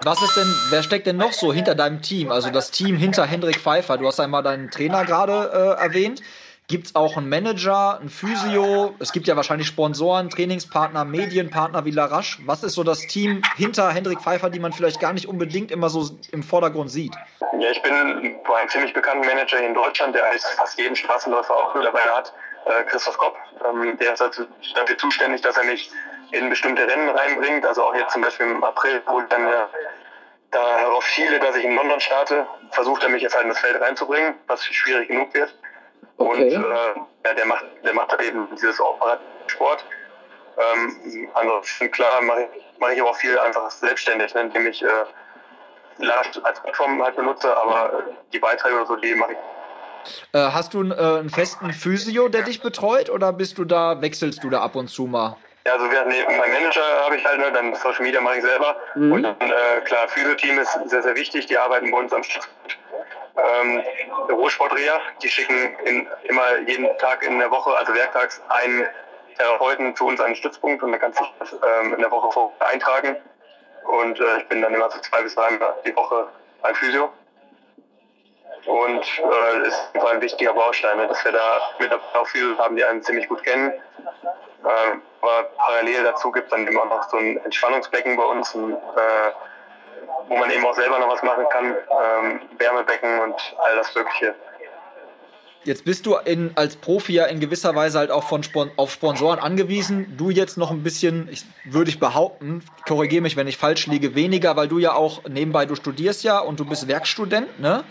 Was ist denn, wer steckt denn noch so hinter deinem Team? Also das Team hinter Hendrik Pfeiffer. Du hast einmal deinen Trainer gerade äh, erwähnt. Gibt es auch einen Manager, einen Physio? Es gibt ja wahrscheinlich Sponsoren, Trainingspartner, Medienpartner wie Larache. Was ist so das Team hinter Hendrik Pfeiffer, die man vielleicht gar nicht unbedingt immer so im Vordergrund sieht? Ja, ich bin bei einem ziemlich bekannten Manager in Deutschland, der heißt fast jeden Straßenläufer auch mittlerweile hat, äh, Christoph Kopp. Ähm, der ist also dafür zuständig, dass er mich in bestimmte Rennen reinbringt. Also auch jetzt zum Beispiel im April, wo ich dann äh, darauf schiele, dass ich in London starte, versucht er mich jetzt halt in das Feld reinzubringen, was schwierig genug wird. Okay. Und äh, ja, der macht, der macht eben dieses Sport. Ähm, ansonsten klar mache ich, mach ich aber auch viel einfach selbstständig, ne, indem ich äh, Last als Plattform halt benutze, aber die Beiträge oder so, die mache ich. Äh, hast du einen, äh, einen festen Physio, der dich betreut, oder bist du da, wechselst du da ab und zu mal? Ja, also wir, nee, mein Manager habe ich halt, ne, dann Social Media mache ich selber. Mhm. Und dann, äh, klar, Physio-Team ist sehr, sehr wichtig, die arbeiten bei uns am Stützpunkt ähm, Bürosportreha. Die schicken in, immer jeden Tag in der Woche, also werktags, einen Therapeuten zu uns an den Stützpunkt und dann kannst du dich ähm, in der Woche eintragen. Und äh, ich bin dann immer so zwei bis dreimal die Woche ein Physio. Und äh, ist ein wichtiger Baustein, ne, dass wir da mit auch viele haben, die einen ziemlich gut kennen. Äh, aber parallel dazu gibt es dann immer noch so ein Entspannungsbecken bei uns, ein, äh, wo man eben auch selber noch was machen kann, ähm, Wärmebecken und all das Mögliche. Jetzt bist du in, als Profi ja in gewisser Weise halt auch von Spon auf Sponsoren angewiesen. Du jetzt noch ein bisschen, ich, würde ich behaupten, korrigiere mich, wenn ich falsch liege, weniger, weil du ja auch nebenbei, du studierst ja und du bist Werkstudent, ne?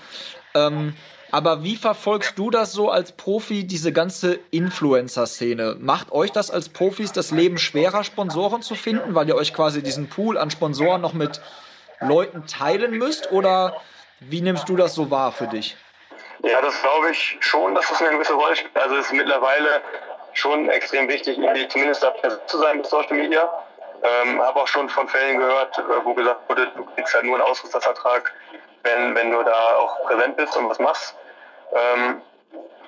Ähm, aber wie verfolgst du das so als Profi, diese ganze Influencer-Szene? Macht euch das als Profis das Leben schwerer, Sponsoren zu finden, weil ihr euch quasi diesen Pool an Sponsoren noch mit Leuten teilen müsst? Oder wie nimmst du das so wahr für dich? Ja, das glaube ich schon, dass das eine gewisse Rolle spielt. Also es ist mittlerweile schon extrem wichtig, zumindest da zu sein mit Social Media. Ähm, habe auch schon von Fällen gehört, äh, wo gesagt wurde, du kriegst halt nur einen Ausrüstervertrag, wenn, wenn du da auch präsent bist und was machst. Ähm,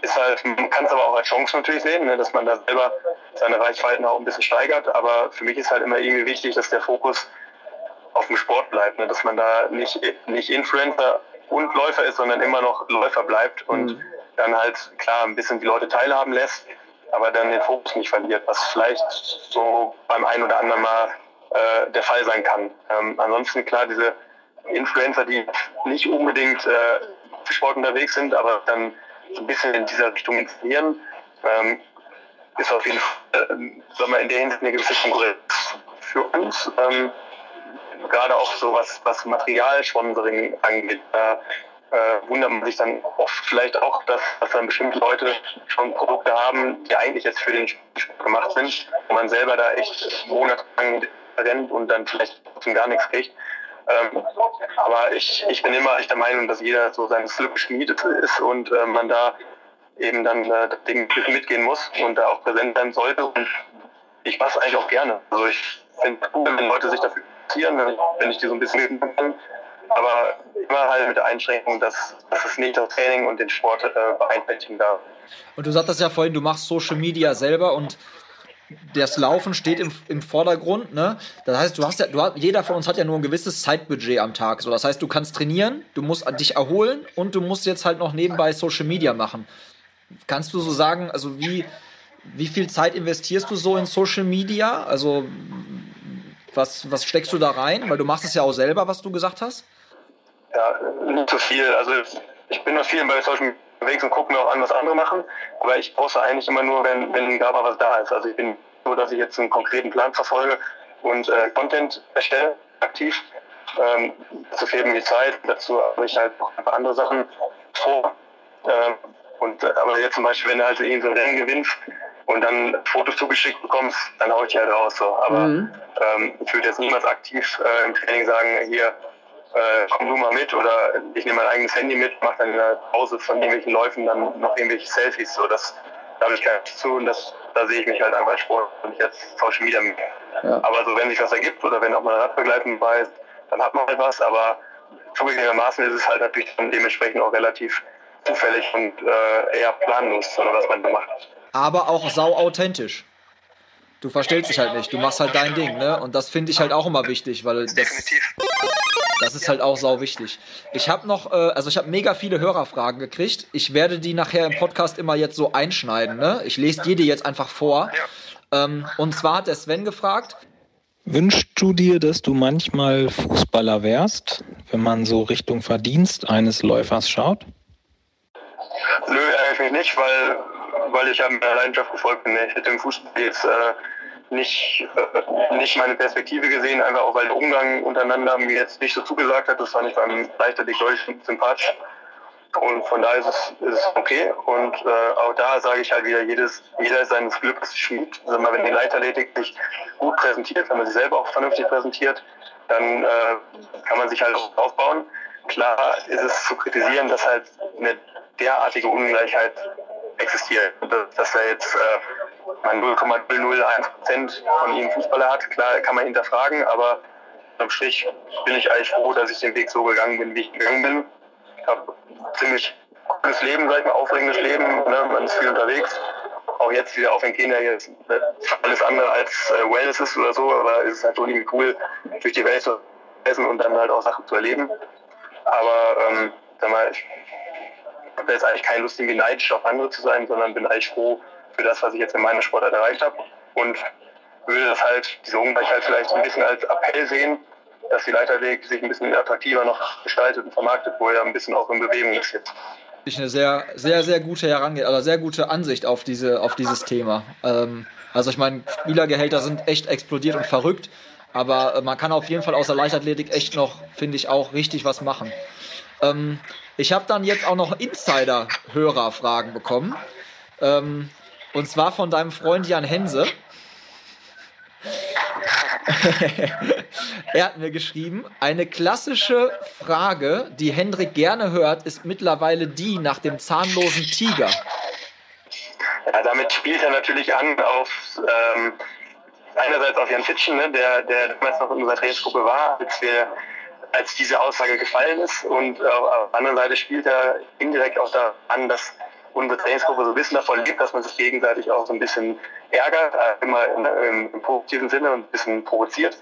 ist halt, man kann es aber auch als Chance natürlich sehen, ne, dass man da selber seine Reichweiten auch ein bisschen steigert. Aber für mich ist halt immer irgendwie wichtig, dass der Fokus auf dem Sport bleibt, ne? dass man da nicht, nicht Influencer und Läufer ist, sondern immer noch Läufer bleibt und mhm. dann halt klar ein bisschen die Leute teilhaben lässt, aber dann den Fokus nicht verliert, was vielleicht so beim einen oder anderen Mal äh, der Fall sein kann. Ähm, ansonsten klar, diese Influencer, die nicht unbedingt äh, Sport unterwegs sind, aber dann so ein bisschen in dieser Richtung inszenieren, ähm, ist auf jeden Fall äh, sagen in der Hinsicht eine gewisse Konkurrenz für uns. Ähm, gerade auch so was, was Materialsponsoring angeht. Da äh, wundert man sich dann oft vielleicht auch, dass, dass dann bestimmte Leute schon Produkte haben, die eigentlich jetzt für den Sport gemacht sind, wo man selber da echt monatelang rennt und dann vielleicht gar nichts kriegt. Ähm, aber ich, ich bin immer der Meinung, dass jeder so sein Glück geschmiedet ist und äh, man da eben dann äh, das Ding mitgehen muss und da auch präsent sein sollte. Und ich mache es eigentlich auch gerne. Also ich finde cool, wenn Leute sich dafür interessieren, wenn ich, wenn ich die so ein bisschen kann. Aber immer halt mit der Einschränkung, dass, dass es nicht das Training und den Sport äh, beeinträchtigen darf. Und du sagtest ja vorhin, du machst Social Media selber und das Laufen steht im, im Vordergrund, ne? Das heißt, du hast ja, du hast, jeder von uns hat ja nur ein gewisses Zeitbudget am Tag. So, das heißt, du kannst trainieren, du musst dich erholen und du musst jetzt halt noch nebenbei Social Media machen. Kannst du so sagen, also wie, wie viel Zeit investierst du so in Social Media? Also was, was steckst du da rein? Weil du machst es ja auch selber, was du gesagt hast. Ja, nicht so viel. Also ich bin noch viel bei Social Media unterwegs und gucke mir auch an, was andere machen. Aber ich poste eigentlich immer nur, wenn, wenn da mal was da ist. Also ich bin so, dass ich jetzt einen konkreten Plan verfolge und äh, Content erstelle, aktiv. Ähm, dazu fehlt mir die Zeit. Dazu habe ich halt noch ein paar andere Sachen vor. Ähm, und, äh, aber jetzt zum Beispiel, wenn du halt irgendwie so ein Rennen gewinnst, und dann Fotos zugeschickt bekommst, dann hau ich die halt raus. So. Aber mhm. ähm, ich würde jetzt niemals aktiv äh, im Training sagen, hier, äh, komm du mal mit oder ich nehme mein eigenes Handy mit, mache dann in der Pause von irgendwelchen Läufen dann noch irgendwelche Selfies. So, das, da habe ich nichts zu und das, da sehe ich mich halt einfach Sport und als Social Media. Ja. Aber so, wenn sich was ergibt oder wenn auch mal ein Radbegleiten dabei ist, dann hat man halt was. Aber zugegebenermaßen ist es halt natürlich dann dementsprechend auch relativ zufällig und äh, eher planlos, sondern was man da macht. Aber auch sau authentisch. Du verstellst dich halt nicht, du machst halt dein Ding, ne? Und das finde ich halt auch immer wichtig, weil das, Definitiv. das ist halt auch sau wichtig. Ich habe noch, äh, also ich habe mega viele Hörerfragen gekriegt. Ich werde die nachher im Podcast immer jetzt so einschneiden, ne? Ich lese dir die jetzt einfach vor. Ähm, und zwar hat der Sven gefragt, Wünschst du dir, dass du manchmal Fußballer wärst, wenn man so Richtung Verdienst eines Läufers schaut? Nö, eigentlich nicht, weil, weil ich ja meiner Leidenschaft gefolgt bin. Ich hätte im Fußball jetzt äh, nicht, äh, nicht meine Perspektive gesehen, einfach auch weil der Umgang untereinander mir jetzt nicht so zugesagt hat. Das fand ich beim Leichtathletik deutlich sympathisch. Und von daher ist es, ist es okay. Und äh, auch da sage ich halt wieder, jedes, jeder seines Glückes Schmied. Also wenn die Leichtathletik sich gut präsentiert, wenn man sich selber auch vernünftig präsentiert, dann äh, kann man sich halt auch aufbauen. Klar ist es zu kritisieren, dass halt eine derartige Ungleichheit existiert. Dass, dass er jetzt äh, man 0,001 Prozent von ihm Fußballer hat, klar kann man hinterfragen, aber am Strich bin ich eigentlich froh, dass ich den Weg so gegangen bin, wie ich gegangen bin. Ich habe ziemlich cooles Leben, sag ich mal, aufregendes Leben. Ne? Man ist viel unterwegs. Auch jetzt wieder auf in Kenia jetzt alles andere als äh, Wellness ist oder so, aber es ist halt schon irgendwie cool, durch die Welt zu essen und dann halt auch Sachen zu erleben. Aber ähm, sag mal, ich habe jetzt eigentlich keine Lust, irgendwie neidisch auf andere zu sein, sondern bin eigentlich froh für das, was ich jetzt in meiner Sportart erreicht habe. Und würde das halt, diese Ungleichheit vielleicht ein bisschen als Appell sehen, dass die Leichtathletik sich ein bisschen attraktiver noch gestaltet und vermarktet, wo er ein bisschen auch in Bewegung ist jetzt. ich eine sehr, sehr, sehr gute Herangehen, also sehr gute Ansicht auf diese, auf dieses Thema. Ähm, also ich meine, Spielergehälter sind echt explodiert und verrückt, aber äh, man kann auf jeden Fall aus der Leichtathletik echt noch, finde ich, auch richtig was machen. Ähm, ich habe dann jetzt auch noch Insider-Hörerfragen bekommen. Ähm, und zwar von deinem Freund Jan Hense. [laughs] er hat mir geschrieben, eine klassische Frage, die Hendrik gerne hört, ist mittlerweile die nach dem zahnlosen Tiger. Ja, damit spielt er natürlich an auf ähm, einerseits auf Jan Fitschen, ne, der, der damals noch in unserer Trainingsgruppe war, als wir als diese Aussage gefallen ist. Und äh, auf der anderen Seite spielt er indirekt auch daran, dass unsere Trainingsgruppe so ein bisschen davon lebt, dass man sich gegenseitig auch so ein bisschen ärgert, äh, immer im, im positiven Sinne und ein bisschen provoziert.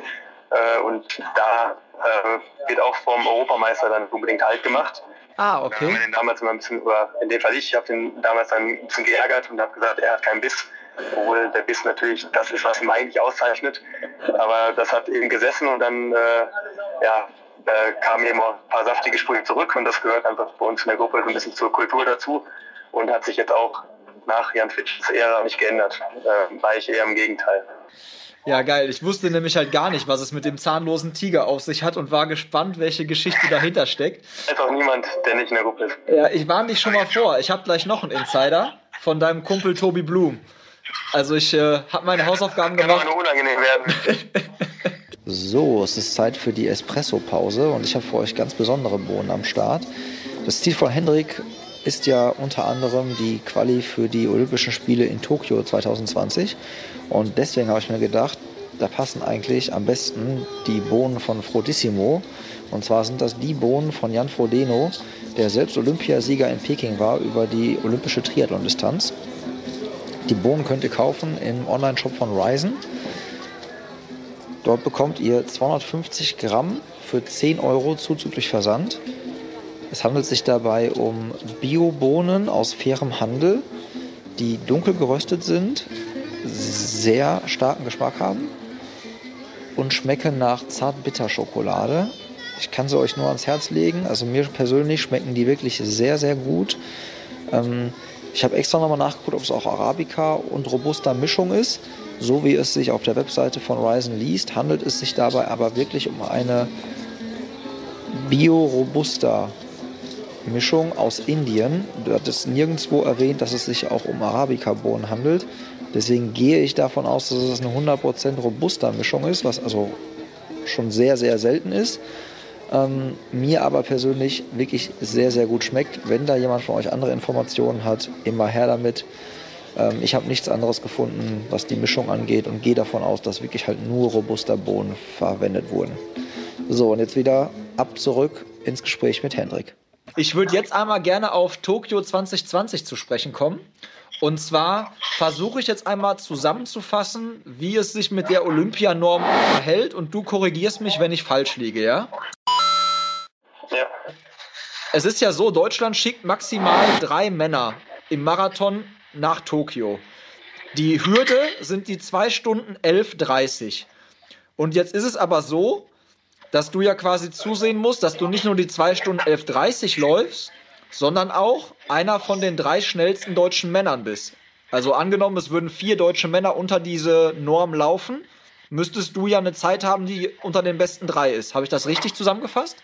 Äh, und da äh, wird auch vom Europameister dann unbedingt Halt gemacht. Ah, Da haben okay. wir den damals immer ein bisschen, oder in dem Fall ich, ich habe den damals dann ein bisschen geärgert und habe gesagt, er hat keinen Biss. Obwohl der Biss natürlich das ist, was ihn eigentlich auszeichnet. Aber das hat eben gesessen und dann äh, ja, äh, kamen eben auch ein paar saftige Sprüche zurück und das gehört einfach bei uns in der Gruppe so ein bisschen zur Kultur dazu und hat sich jetzt auch nach Jan Fitschs Ära nicht geändert. Äh, war ich eher im Gegenteil. Ja, geil. Ich wusste nämlich halt gar nicht, was es mit dem zahnlosen Tiger auf sich hat und war gespannt, welche Geschichte dahinter steckt. Ist auch niemand, der nicht in der Gruppe ist. Ja, ich warne dich schon mal vor. Ich habe gleich noch einen Insider von deinem Kumpel Tobi Blum. Also ich äh, habe meine Hausaufgaben Kann gemacht. auch nur unangenehm werden. [laughs] So, es ist Zeit für die Espresso-Pause und ich habe für euch ganz besondere Bohnen am Start. Das Ziel von Hendrik ist ja unter anderem die Quali für die Olympischen Spiele in Tokio 2020 und deswegen habe ich mir gedacht, da passen eigentlich am besten die Bohnen von Frodissimo und zwar sind das die Bohnen von Jan Frodeno, der selbst Olympiasieger in Peking war über die olympische Triathlon-Distanz. Die Bohnen könnt ihr kaufen im Online-Shop von Ryzen. Dort bekommt ihr 250 Gramm für 10 Euro zuzüglich Versand. Es handelt sich dabei um Bio-Bohnen aus fairem Handel, die dunkel geröstet sind, sehr starken Geschmack haben und schmecken nach Zartbitterschokolade. Ich kann sie euch nur ans Herz legen. Also mir persönlich schmecken die wirklich sehr, sehr gut. Ähm, ich habe extra nochmal nachgeguckt, ob es auch Arabica und Robusta Mischung ist. So wie es sich auf der Webseite von Ryzen liest, handelt es sich dabei aber wirklich um eine Bio-Robusta Mischung aus Indien. Dort ist nirgendwo erwähnt, dass es sich auch um Arabica-Bohnen handelt. Deswegen gehe ich davon aus, dass es eine 100% Robusta-Mischung ist, was also schon sehr, sehr selten ist. Ähm, mir aber persönlich wirklich sehr, sehr gut schmeckt. Wenn da jemand von euch andere Informationen hat, immer her damit. Ähm, ich habe nichts anderes gefunden, was die Mischung angeht und gehe davon aus, dass wirklich halt nur robuster Bohnen verwendet wurden. So, und jetzt wieder ab zurück ins Gespräch mit Hendrik. Ich würde jetzt einmal gerne auf Tokio 2020 zu sprechen kommen. Und zwar versuche ich jetzt einmal zusammenzufassen, wie es sich mit der Olympianorm verhält und du korrigierst mich, wenn ich falsch liege, ja? Ja. Es ist ja so, Deutschland schickt maximal drei Männer im Marathon nach Tokio. Die Hürde sind die 2 Stunden 11,30. Und jetzt ist es aber so, dass du ja quasi zusehen musst, dass du nicht nur die 2 Stunden 11.30 läufst, sondern auch einer von den drei schnellsten deutschen Männern bist. Also angenommen, es würden vier deutsche Männer unter diese Norm laufen, müsstest du ja eine Zeit haben, die unter den besten drei ist. Habe ich das richtig zusammengefasst?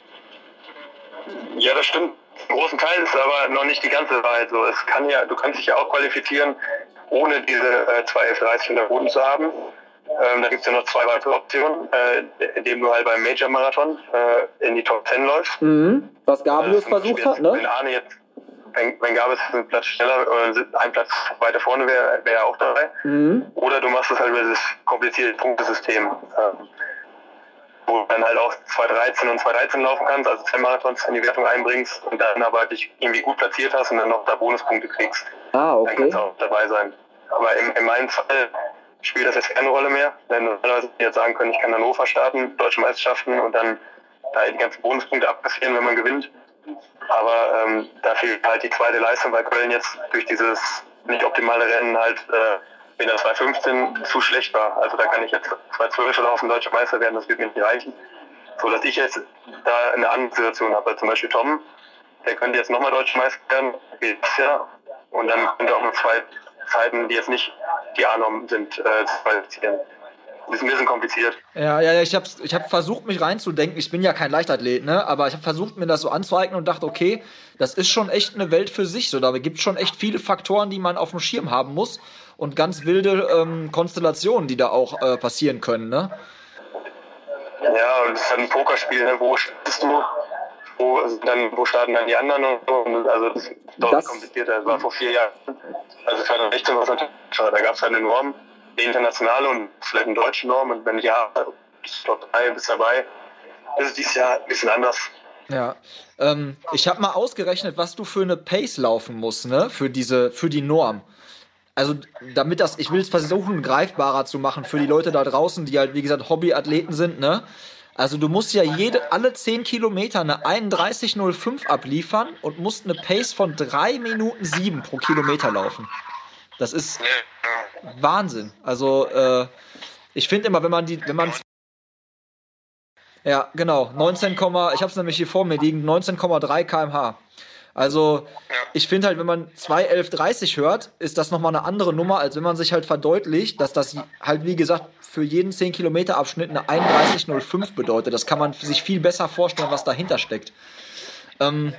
Ja, das stimmt. Im großen Teil ist aber noch nicht die ganze Wahrheit so. Es kann ja, du kannst dich ja auch qualifizieren, ohne diese äh, 2F30 in der Boden zu haben. Ähm, da gibt es ja noch zwei weitere Optionen, äh, indem du halt beim Major-Marathon äh, in die Top 10 läufst. Mhm. Was Gabrius Äh, versucht hat, Wenn ne? Arne jetzt, wenn, wenn Gabrius einen Platz schneller oder ein Platz weiter vorne wäre, wäre er auch dabei. Mhm. Oder du machst es halt über dieses komplizierte Punktesystem, ähm, wo du dann halt auch 2.13 und 2.13 laufen kannst, also 10 Marathons in die Wertung einbringst und dann aber dich irgendwie gut platziert hast und dann noch da Bonuspunkte kriegst. Ah, Dann okay. kannst du auch dabei sein. Aber in, in meinem Fall spielt das jetzt keine Rolle mehr. Denn normalerweise jetzt sagen können, ich kann Hannover starten, deutsche Meisterschaften und dann da die ganzen Bonuspunkte abkassieren, wenn man gewinnt. Aber ähm, da fehlt halt die zweite Leistung, weil Köln jetzt durch dieses nicht optimale Rennen halt äh, in der 2.15 zu schlecht war. Also da kann ich jetzt 2.12 laufen, deutscher Meister werden, das wird mir nicht reichen. So dass ich jetzt da eine andere Situation habe. Zum Beispiel Tom, der könnte jetzt nochmal deutscher Meister werden, wie letztes Jahr. Und dann könnte auch noch zwei Zeiten, die jetzt nicht die A-Norm sind, äh, zu qualifizieren. Ist ein bisschen kompliziert. Ja, ja, ja, ich habe ich hab versucht, mich reinzudenken. Ich bin ja kein Leichtathlet, ne? Aber ich habe versucht, mir das so anzueignen und dachte, okay, das ist schon echt eine Welt für sich. So, da gibt schon echt viele Faktoren, die man auf dem Schirm haben muss und ganz wilde ähm, Konstellationen, die da auch äh, passieren können, ne? Ja, und es ist halt ein Pokerspiel, ne? wo startest du, wo, sind dann, wo starten dann die anderen und so. Also das ist deutlich komplizierter. Das war vor vier Jahren. Also 2016 war es natürlich, da gab es halt eine Norm, die internationale und vielleicht eine deutsche Norm. Und wenn ja, ich glaube drei bist dabei, ist dieses Jahr ein bisschen anders. Ja. Ähm, ich habe mal ausgerechnet, was du für eine Pace laufen musst, ne? Für diese, für die Norm. Also, damit das, ich will es versuchen, greifbarer zu machen für die Leute da draußen, die halt, wie gesagt, Hobbyathleten sind, ne? Also, du musst ja jede, alle 10 Kilometer eine 31,05 abliefern und musst eine Pace von 3 Minuten 7 pro Kilometer laufen. Das ist Wahnsinn. Also, äh, ich finde immer, wenn man die, wenn man ja, genau. 19, ich habe es nämlich hier vor mir liegen, 19,3 km/h. Also, ich finde halt, wenn man 2.11.30 hört, ist das nochmal eine andere Nummer, als wenn man sich halt verdeutlicht, dass das halt, wie gesagt, für jeden 10 Kilometer Abschnitt eine 31,05 bedeutet. Das kann man sich viel besser vorstellen, was dahinter steckt. Ähm,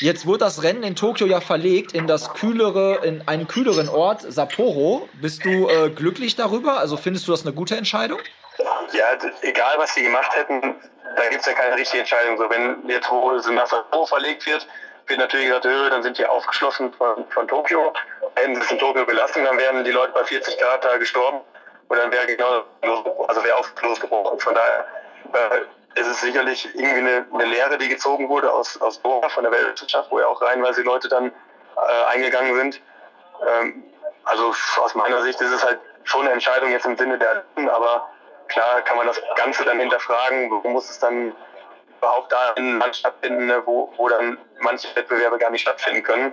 jetzt wurde das Rennen in Tokio ja verlegt in das kühlere, in einen kühleren Ort, Sapporo. Bist du äh, glücklich darüber? Also findest du das eine gute Entscheidung? Ja, egal was die gemacht hätten, da gibt es ja keine richtige Entscheidung. So, wenn jetzt es nach Sapporo verlegt wird, wird natürlich gesagt, äh, dann sind die aufgeschlossen von, von Tokio. Hätten sie es in Tokio belassen, dann wären die Leute bei 40 Grad da gestorben und dann wäre genau also wäre auch losgebrochen. Von daher äh, ist es sicherlich irgendwie eine, eine Lehre, die gezogen wurde aus, aus Doha von der Weltwirtschaft, wo ja auch reihenweise Leute dann äh, eingegangen sind. Ähm, also aus meiner Sicht ist es halt schon eine Entscheidung jetzt im Sinne der Athleten, aber klar kann man das Ganze dann hinterfragen, wo muss es dann überhaupt da in Land stattfinden, ne, wo, wo dann manche Wettbewerbe gar nicht stattfinden können.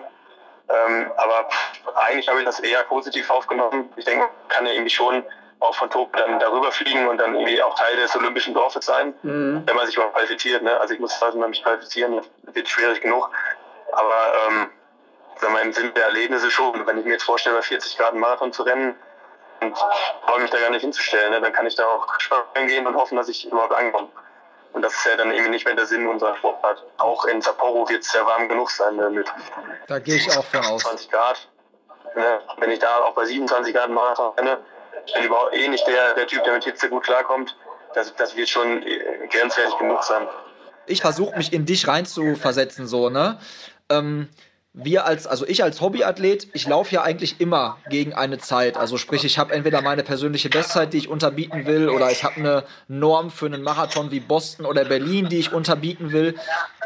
Ähm, aber eigentlich habe ich das eher positiv aufgenommen. Ich denke, man kann ja irgendwie schon auch von Tokio dann darüber fliegen und dann irgendwie auch Teil des olympischen Dorfes sein, wenn man sich mal qualifiziert. Ne? Also ich muss also mich qualifizieren, wird schwierig genug. Aber ähm, wenn man im Sinne der Erlebnisse schon, wenn ich mir jetzt vorstelle, bei 40 Grad einen Marathon zu rennen, und freue mich da gar nicht hinzustellen, ne? dann kann ich da auch spazieren gehen und hoffen, dass ich überhaupt ankomme. Und das ist ja dann irgendwie nicht mehr der Sinn unserer Sportart. Auch in Sapporo wird es sehr warm genug sein ne? mit Da gehe ich auch von aus. 20 Grad. Ne? Wenn ich da auch bei 27 Grad Marathon renne, ich bin überhaupt eh nicht der, der Typ, der mit Hitze gut klarkommt. Das, das wird schon äh, grenzwertig genug sein. ich versuche mich in dich reinzuversetzen, so, ne? Ähm, wir als, also ich als Hobbyathlet, ich laufe ja eigentlich immer gegen eine Zeit. Also sprich, ich habe entweder meine persönliche Bestzeit, die ich unterbieten will, oder ich habe eine Norm für einen Marathon wie Boston oder Berlin, die ich unterbieten will.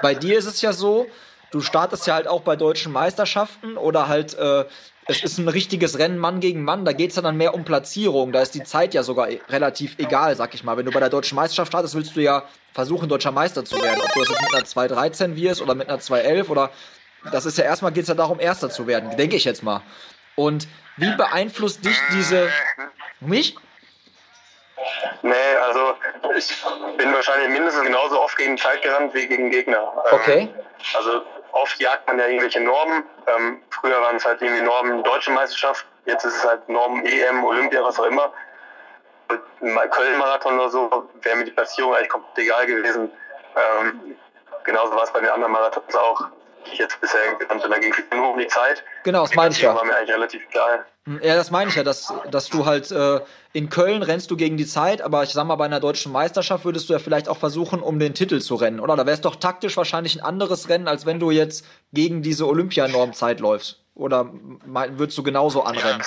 Bei dir ist es ja so, du startest ja halt auch bei deutschen Meisterschaften oder halt äh, es ist ein richtiges Rennen Mann gegen Mann, da geht es ja dann mehr um Platzierung. Da ist die Zeit ja sogar relativ egal, sag ich mal. Wenn du bei der deutschen Meisterschaft startest, willst du ja versuchen, deutscher Meister zu werden. Ob du das jetzt mit einer 2.13 wirst oder mit einer 2.11 oder das ist ja erstmal geht es ja darum, Erster zu werden, denke ich jetzt mal. Und wie beeinflusst dich diese. Mich? Nee, also ich bin wahrscheinlich mindestens genauso oft gegen Zeit gerannt wie gegen Gegner. Okay. Also oft jagt man ja irgendwelche Normen. Ähm, früher waren es halt irgendwie Normen Deutsche Meisterschaft, jetzt ist es halt Normen EM, Olympia, was auch immer. Köln-Marathon oder so wäre mir die Platzierung eigentlich komplett egal gewesen. Ähm, genauso war es bei den anderen Marathons auch ich jetzt bisher bin. Da ging es nur um die Zeit. Genau, das meine ich ja. war mir eigentlich relativ egal. Hm, ja, das meine ich ja, dass, dass du halt äh, in Köln rennst du gegen die Zeit, aber ich sag mal, bei einer deutschen Meisterschaft würdest du ja vielleicht auch versuchen, um den Titel zu rennen, oder? Da wäre es doch taktisch wahrscheinlich ein anderes Rennen, als wenn du jetzt gegen diese Olympianormzeit läufst. Oder würdest du genauso anrennen?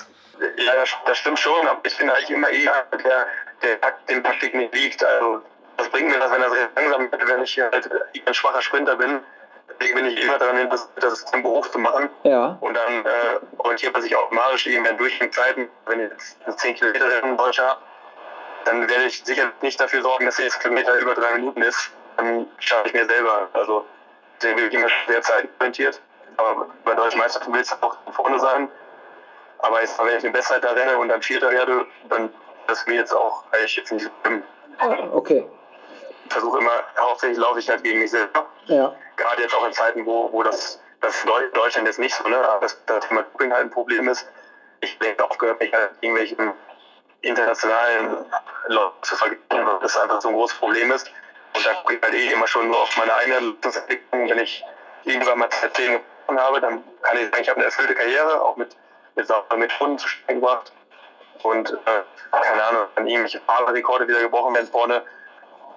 Ja, das, das stimmt schon, aber ich bin eigentlich immer eher der, der dem Taktik nicht liegt. Also, was bringt mir das, wenn das langsam wird, wenn ich hier halt ein schwacher Sprinter bin? Deswegen bin ich immer daran das, das Tempo hoch zu machen. Ja. Und dann äh, orientiert man sich automatisch irgendwann durch den Zeiten. Wenn ich jetzt 10 Kilometer Rennen habe, dann werde ich sicher nicht dafür sorgen, dass der Kilometer über drei Minuten ist. Dann schaffe ich mir selber. Also deswegen bin ich immer sehr zeitorientiert. Aber bei deutschen Meisterschaften willst du auch vorne sein. Aber jetzt, wenn ich eine Bestzeit da renne und dann Vierter werde, dann das mir jetzt auch eigentlich jetzt nicht so schlimm. Okay. Ich versuche immer, hauptsächlich laufe ich halt gegen mich selber. Ja. Gerade jetzt auch in Zeiten, wo, wo das, das Deutschland jetzt nicht so, ne, aber das, das Thema Doping halt ein Problem ist. Ich bin aufgehört, mich halt irgendwelchen internationalen Leuten zu vergleichen, weil das einfach so ein großes Problem ist. Und da gucke ich halt eh immer schon nur auf meine eigene Leistungsentwicklung. Wenn ich irgendwann mal Zeit 10 gewonnen habe, dann kann ich sagen, ich habe eine erfüllte Karriere, auch mit, mit Methoden zustande gebracht. Und äh, keine Ahnung, wenn irgendwelche Fahrrekorde wieder gebrochen werden vorne,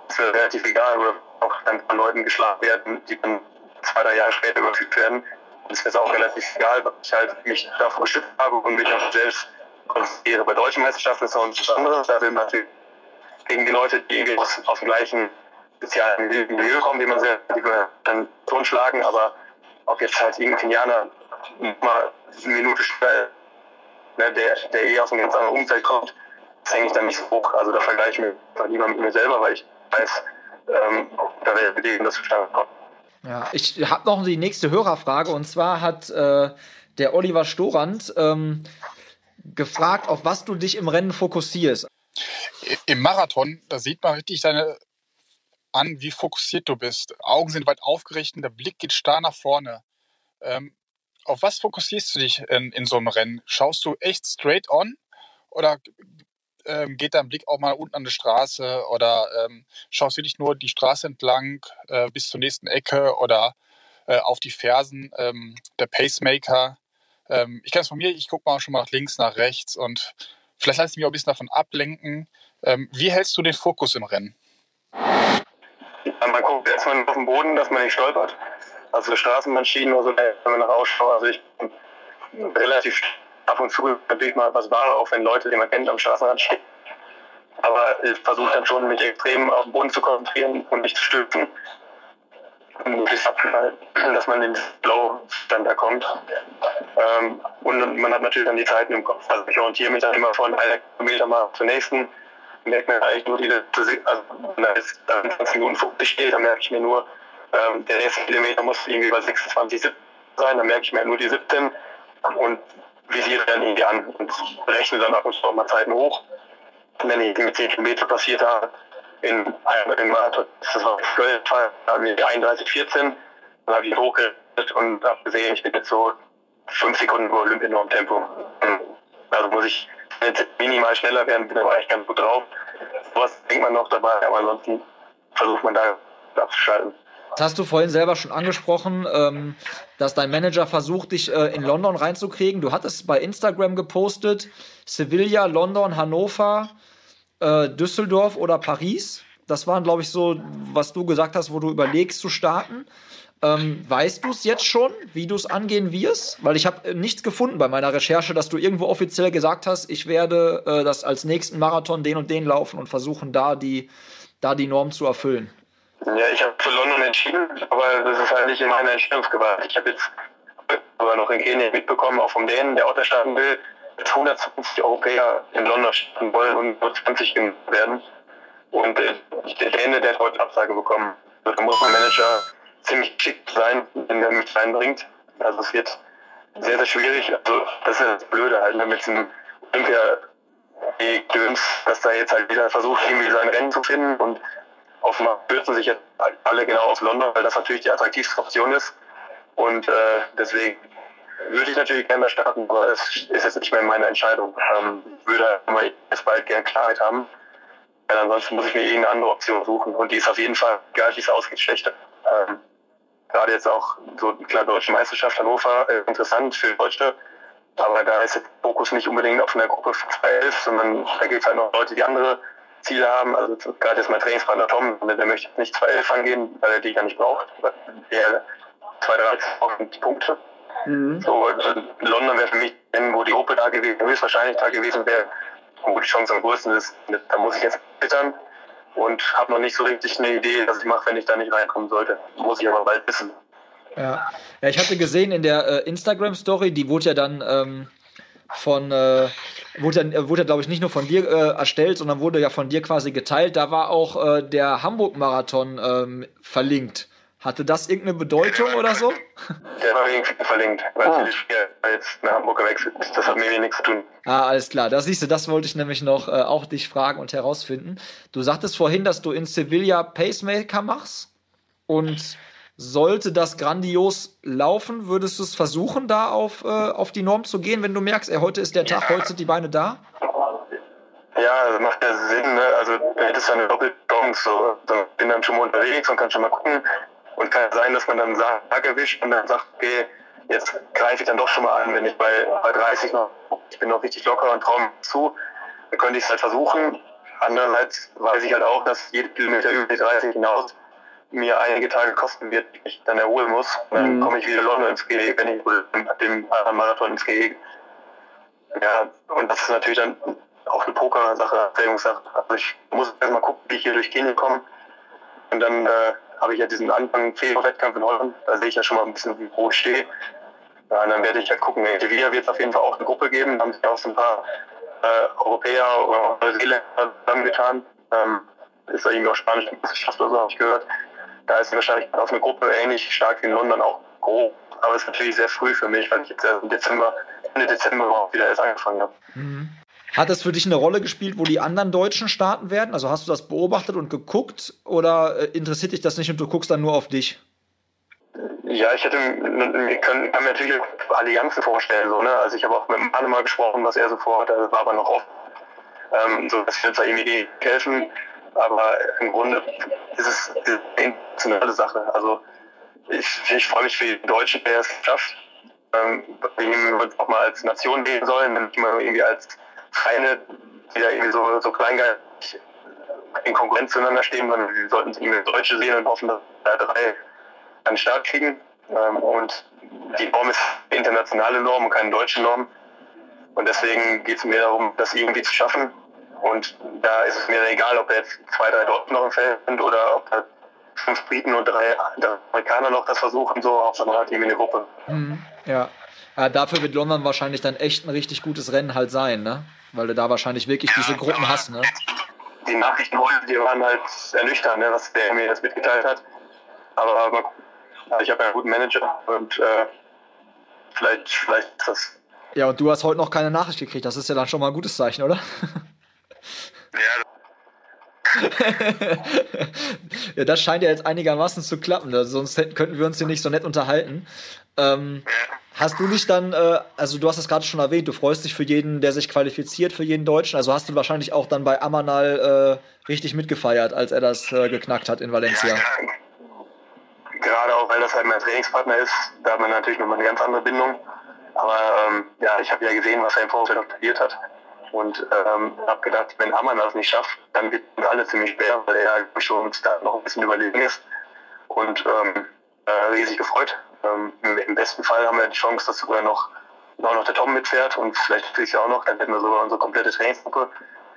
ist relativ egal. Oder auch dann von Leuten geschlagen werden, die dann zwei, drei Jahre später überführt werden. Und es ist auch relativ egal, weil ich halt mich davor geschützt habe und mich auch selbst konzentriere. Bei deutschen Meisterschaften ist noch was anderes. Da will man natürlich gegen die Leute, die aus, aus dem gleichen sozialen Milieu kommen, die man sehr, die dann totschlagen, aber ob jetzt halt irgendein Kenianer mal eine Minute schnell, ne, der, der eh aus einem ganz anderen Umfeld kommt, das hänge ich dann nicht so hoch. Also da vergleiche ich mich lieber mit mir selber, weil ich weiß, ähm, da wäre Bedingungen das zustande kommen. Ja, ich habe noch die nächste Hörerfrage und zwar hat äh, der Oliver Storand ähm, gefragt, auf was du dich im Rennen fokussierst. Im Marathon, da sieht man richtig deine an, wie fokussiert du bist. Augen sind weit aufgerichtet, der Blick geht starr nach vorne. Ähm, auf was fokussierst du dich in, in so einem Rennen? Schaust du echt straight on oder ähm, geht dein Blick auch mal unten an die Straße oder ähm, schaust wirklich nur die Straße entlang äh, bis zur nächsten Ecke oder äh, auf die Fersen ähm, der Pacemaker? Ähm, ich kann es von mir, ich gucke mal schon mal nach links, nach rechts und vielleicht lasse ich mich auch ein bisschen davon ablenken. Ähm, wie hältst du den Fokus im Rennen? man guckt erstmal auf den Boden, dass man nicht stolpert. Also Straßenbahnschienen oder so, wenn man nach ausschaut. Also ich bin relativ ab und zu natürlich mal was wahre, auch wenn Leute, die man kennt, am Straßenrand stehen. Aber ich versuche dann schon, mich extrem auf den Boden zu konzentrieren und nicht zu stützen. Und möglichst abzuhalten, dass man in den Flow-Stand da kommt. Ähm, und man hat natürlich dann die Zeiten im Kopf. Also ich orientiere mich dann immer von einer Kilometer mal zur nächsten merkt man eigentlich nur die also wenn da jetzt 20 Minuten 50 steht, dann merke ich mir nur, ähm, der nächste Kilometer muss irgendwie bei 26, 17 sein, dann merke ich mir nur die 17 und visiere dann irgendwie an und rechne dann ab und zu auch mal Zeiten hoch. wenn ich mit 10 Kilometer passiert habe, in einem Marathon, das war Köln, da haben wir 31, 14, dann habe ich hochgerechnet und habe gesehen, ich bin jetzt so 5 Sekunden über Olympianorm-Tempo. Also muss ich minimal schneller werden, bin aber echt ganz gut drauf. Was denkt man noch dabei, aber ansonsten versucht man da abzuschalten. Das hast du vorhin selber schon angesprochen, ähm, dass dein Manager versucht, dich äh, in London reinzukriegen. Du hattest bei Instagram gepostet, Sevilla, London, Hannover, äh, Düsseldorf oder Paris. Das waren, glaube ich, so, was du gesagt hast, wo du überlegst zu starten. Ähm, weißt du es jetzt schon, wie du es angehen wirst? Weil ich habe nichts gefunden bei meiner Recherche, dass du irgendwo offiziell gesagt hast, ich werde äh, das als nächsten Marathon den und den laufen und versuchen, da die, da die Norm zu erfüllen. Ja, ich habe für London entschieden, aber das ist halt nicht in meiner Entscheidungsgewalt. Ich habe jetzt aber noch in Kenia mitbekommen, auch vom Dänen, der auch da starten will, dass 120 Europäer in London starten wollen und nur 20 werden. Und äh, der Däne, der hat heute Absage bekommen. Also, da muss mein Manager ziemlich geschickt sein, wenn er mich reinbringt. Also es wird sehr, sehr schwierig. Also das ist das Blöde halt ne, mit diesem Olympia Döns, dass da jetzt halt wieder versucht, irgendwie sein Rennen zu finden und offenbar stürzen sich jetzt alle genau auf London, weil das natürlich die attraktivste Option ist. Und äh, deswegen würde ich natürlich gerne da starten, aber es ist jetzt nicht mehr meine Entscheidung. Ähm, würde aber jetzt bald gerne Klarheit haben. Weil ansonsten muss ich mir irgendeine andere Option suchen. Und die ist auf jeden Fall, egal wie es ausgeht, schlechter. Ähm, gerade jetzt auch so klar Deutsche Meisterschaft Hannover äh, interessant für Deutsche. Aber da ist der Fokus nicht unbedingt auf einer Gruppe 211, sondern da gibt es halt noch Leute, die andere Ziele haben. Also gerade jetzt mein Trainingspartner Tom, der möchte nicht 211 angehen, weil er die gar nicht braucht. Der 213 braucht Punkte. Mhm. So, also London wäre für mich, wo die Gruppe da gewesen, höchstwahrscheinlich da gewesen wäre, wo die Chance am größten ist. Da muss ich jetzt bittern und habe noch nicht so richtig eine Idee, was ich mache, wenn ich da nicht reinkommen sollte. Muss ich aber bald wissen. Ja, ja ich hatte gesehen in der äh, Instagram-Story, die wurde ja dann ähm, von, äh, wurde, ja, wurde glaube ich, nicht nur von dir äh, erstellt, sondern wurde ja von dir quasi geteilt. Da war auch äh, der Hamburg-Marathon ähm, verlinkt. Hatte das irgendeine Bedeutung oder so? [laughs] Der war irgendwie verlinkt, weil ah. ich jetzt nach Hamburg gewechselt ist. Das hat mir nichts zu tun. Ah, alles klar. Das siehst du, das wollte ich nämlich noch äh, auch dich fragen und herausfinden. Du sagtest vorhin, dass du in Sevilla Pacemaker machst und sollte das grandios laufen, würdest du es versuchen, da auf, äh, auf die Norm zu gehen, wenn du merkst, ey, heute ist der Tag, heute sind die Beine da? Ja, das macht ja Sinn. Ne? Also du hättest ja eine doppelte Chance. So. Dann bin dann schon mal unterwegs und kann schon mal gucken, und kann sein, dass man dann Tag erwischt und dann sagt, okay, jetzt greife ich dann doch schon mal an, wenn ich bei, bei 30 noch, ich bin noch richtig locker und traue zu, dann könnte ich es halt versuchen. Andererseits weiß ich halt auch, dass jede Kilometer über die 30 hinaus mir einige Tage kosten wird, die ich dann erholen muss. Und dann mhm. komme ich wieder London ins Gehege, wenn ich dem Marathon ins Gehege. Ja, und das ist natürlich dann auch eine Poker-Sache, Sache. Also ich muss erstmal gucken, wie ich hier durch Kenia komme. Und dann äh, habe ich ja diesen Anfang Februar-Wettkampf in Holland. Da sehe ich ja schon mal ein bisschen, wo ich stehe. Ja, und dann werde ich halt gucken. In Sevilla wird es auf jeden Fall auch eine Gruppe geben. Da haben sich auch so ein paar äh, Europäer oder Neuseeländer zusammengetan. Ähm, ist da irgendwie auch spanische Wissenschaft oder so, habe ich gehört. Da ist wahrscheinlich auf eine Gruppe ähnlich stark wie in London auch grob. Aber es ist natürlich sehr früh für mich, weil ich jetzt im Dezember, Ende Dezember überhaupt wieder erst angefangen habe. Mhm. Hat das für dich eine Rolle gespielt, wo die anderen Deutschen starten werden? Also hast du das beobachtet und geguckt oder äh, interessiert dich das nicht und du guckst dann nur auf dich? Ja, ich hätte mir kann, kann mir natürlich Allianzen vorstellen. So, ne? Also ich habe auch mit Arne mal gesprochen, was er so vorhat, das war aber noch offen. Ähm, so dass wir uns da irgendwie helfen. Aber im Grunde ist es eine internationale Sache. Also ich, ich freue mich für die Deutschen, der es schafft. Ähm, ihm auch mal als Nation wählen sollen, nicht mal irgendwie als Vereine, die da irgendwie so, so kleingeilig in Konkurrenz zueinander stehen, sondern wir sollten irgendwie Deutsche sehen und hoffen, dass da drei an den Start kriegen. Ähm, und die Norm ist internationale Norm und keine deutsche Norm. Und deswegen geht es mir darum, das irgendwie zu schaffen. Und da ist es mir egal, ob da jetzt zwei, drei Deutsche noch im Feld sind oder ob da fünf Briten und drei Amerikaner noch das versuchen, so Hauptsache man hat irgendwie eine Gruppe. Mhm, ja. ja. Dafür wird London wahrscheinlich dann echt ein richtig gutes Rennen halt sein, ne? Weil du da wahrscheinlich wirklich diese Gruppen hast, ne? Die Nachrichten heute, die waren halt ernüchternd, ne, was der mir jetzt mitgeteilt hat. Aber, aber ich habe ja einen guten Manager und äh, vielleicht, vielleicht ist das. Ja, und du hast heute noch keine Nachricht gekriegt. Das ist ja dann schon mal ein gutes Zeichen, oder? [laughs] Ja, [laughs] ja, das scheint ja jetzt einigermaßen zu klappen. Also sonst hätten, könnten wir uns hier nicht so nett unterhalten. Ähm, hast du nicht dann, äh, also du hast es gerade schon erwähnt, du freust dich für jeden, der sich qualifiziert, für jeden Deutschen. Also hast du wahrscheinlich auch dann bei Amanal äh, richtig mitgefeiert, als er das äh, geknackt hat in Valencia. Ja, gerade auch, weil das halt mein Trainingspartner ist, da hat man natürlich nochmal eine ganz andere Bindung. Aber ähm, ja, ich habe ja gesehen, was er im Vorfeld noch hat. Und ähm, habe gedacht, wenn Ammann das nicht schafft, dann wird alle ziemlich schwer, weil er schon da noch ein bisschen überlegen ist. Und ähm, äh, riesig gefreut. Ähm, Im besten Fall haben wir die Chance, dass sogar noch, noch, noch der Tom mitfährt und vielleicht kriege ich ja auch noch, dann hätten wir sogar unsere komplette Trainingsgruppe.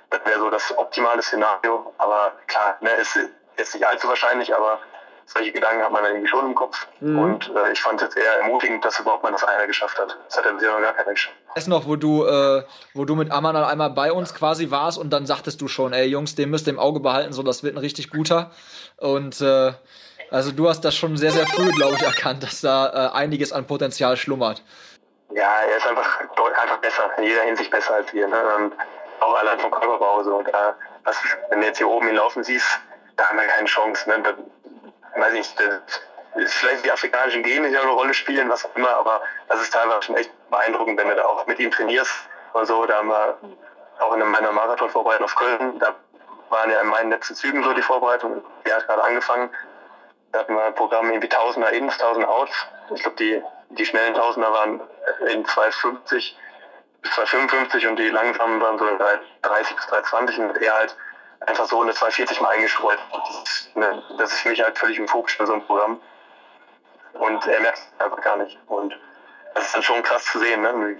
Das wäre so das optimale Szenario. Aber klar, ne, es, jetzt nicht allzu wahrscheinlich, aber solche Gedanken hat man irgendwie schon im Kopf. Mhm. Und äh, ich fand es jetzt eher ermutigend, dass überhaupt mal das einer geschafft hat. Das hat ja bisher noch gar keiner geschafft. Weißt noch, wo du, äh, wo du mit Amanal einmal bei uns quasi warst und dann sagtest du schon, ey Jungs, den müsst ihr im Auge behalten, so das wird ein richtig guter. Und äh, also du hast das schon sehr, sehr früh, glaube ich, erkannt, dass da äh, einiges an Potenzial schlummert. Ja, er ist einfach, einfach besser, in jeder Hinsicht besser als wir. Ne? Und auch allein vom Körperbau. So. Da, was, wenn du jetzt hier oben ihn laufen siehst, da haben wir keine Chance. Ne? Weiß nicht, vielleicht die afrikanischen Gene, die eine Rolle spielen, was auch immer, aber das ist teilweise schon echt beeindruckend, wenn du da auch mit ihm trainierst und so. Da haben wir auch in meiner Marathonvorbereitung auf Köln, da waren ja in meinen letzten Zügen so die Vorbereitung, die hat gerade angefangen. Da hatten wir ein Programm irgendwie Tausender Ins, 1000 Outs. Ich glaube, die, die schnellen Tausender waren in 250 bis 255 und die langsamen waren so in 330 bis 320 und er halt einfach so eine 240 mal eingestreut. Das, ist für mich halt völlig im Fokus für so ein Programm. Und er merkt es einfach gar nicht. Und das ist dann schon krass zu sehen, ne?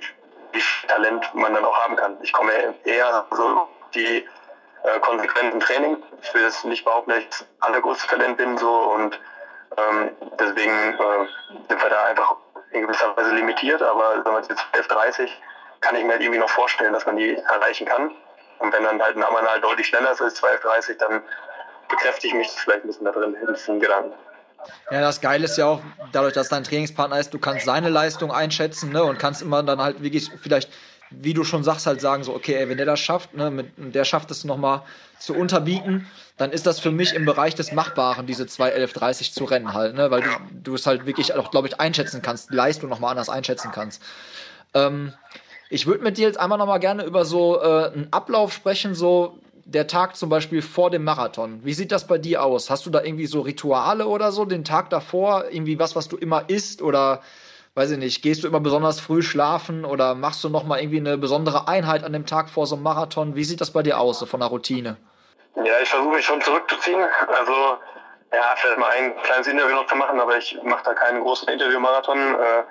wie, viel Talent man dann auch haben kann. Ich komme eher so die äh, konsequenten Training. Ich will jetzt nicht behaupten, dass ich das allergrößte Talent bin so und ähm, deswegen äh, sind wir da einfach in gewisser Weise limitiert, aber sagen wir jetzt 11.30 kann ich mir halt irgendwie noch vorstellen, dass man die erreichen kann. Und wenn dann halt ein Ammann halt deutlich schneller ist als 12.30, dann bekräftige ich mich vielleicht ein bisschen da drin, in Gedanken. Ja, das Geile ist ja auch, dadurch, dass dein Trainingspartner ist, du kannst seine Leistung einschätzen ne, und kannst immer dann halt wirklich vielleicht wie du schon sagst, halt sagen, so, okay, ey, wenn der das schafft, ne, mit, der schafft es nochmal zu unterbieten, dann ist das für mich im Bereich des Machbaren, diese 2.11.30 zu rennen halt, ne, weil du, du es halt wirklich auch, glaube ich, einschätzen kannst, die Leistung nochmal anders einschätzen kannst. Ähm, ich würde mit dir jetzt einmal nochmal gerne über so äh, einen Ablauf sprechen, so der Tag zum Beispiel vor dem Marathon. Wie sieht das bei dir aus? Hast du da irgendwie so Rituale oder so, den Tag davor, irgendwie was, was du immer isst oder weiß ich nicht, gehst du immer besonders früh schlafen oder machst du noch mal irgendwie eine besondere Einheit an dem Tag vor so einem Marathon? Wie sieht das bei dir aus, so von der Routine? Ja, ich versuche mich schon zurückzuziehen. Also, ja, vielleicht mal ein kleines Interview noch zu machen, aber ich mache da keinen großen Interview-Marathon. Äh,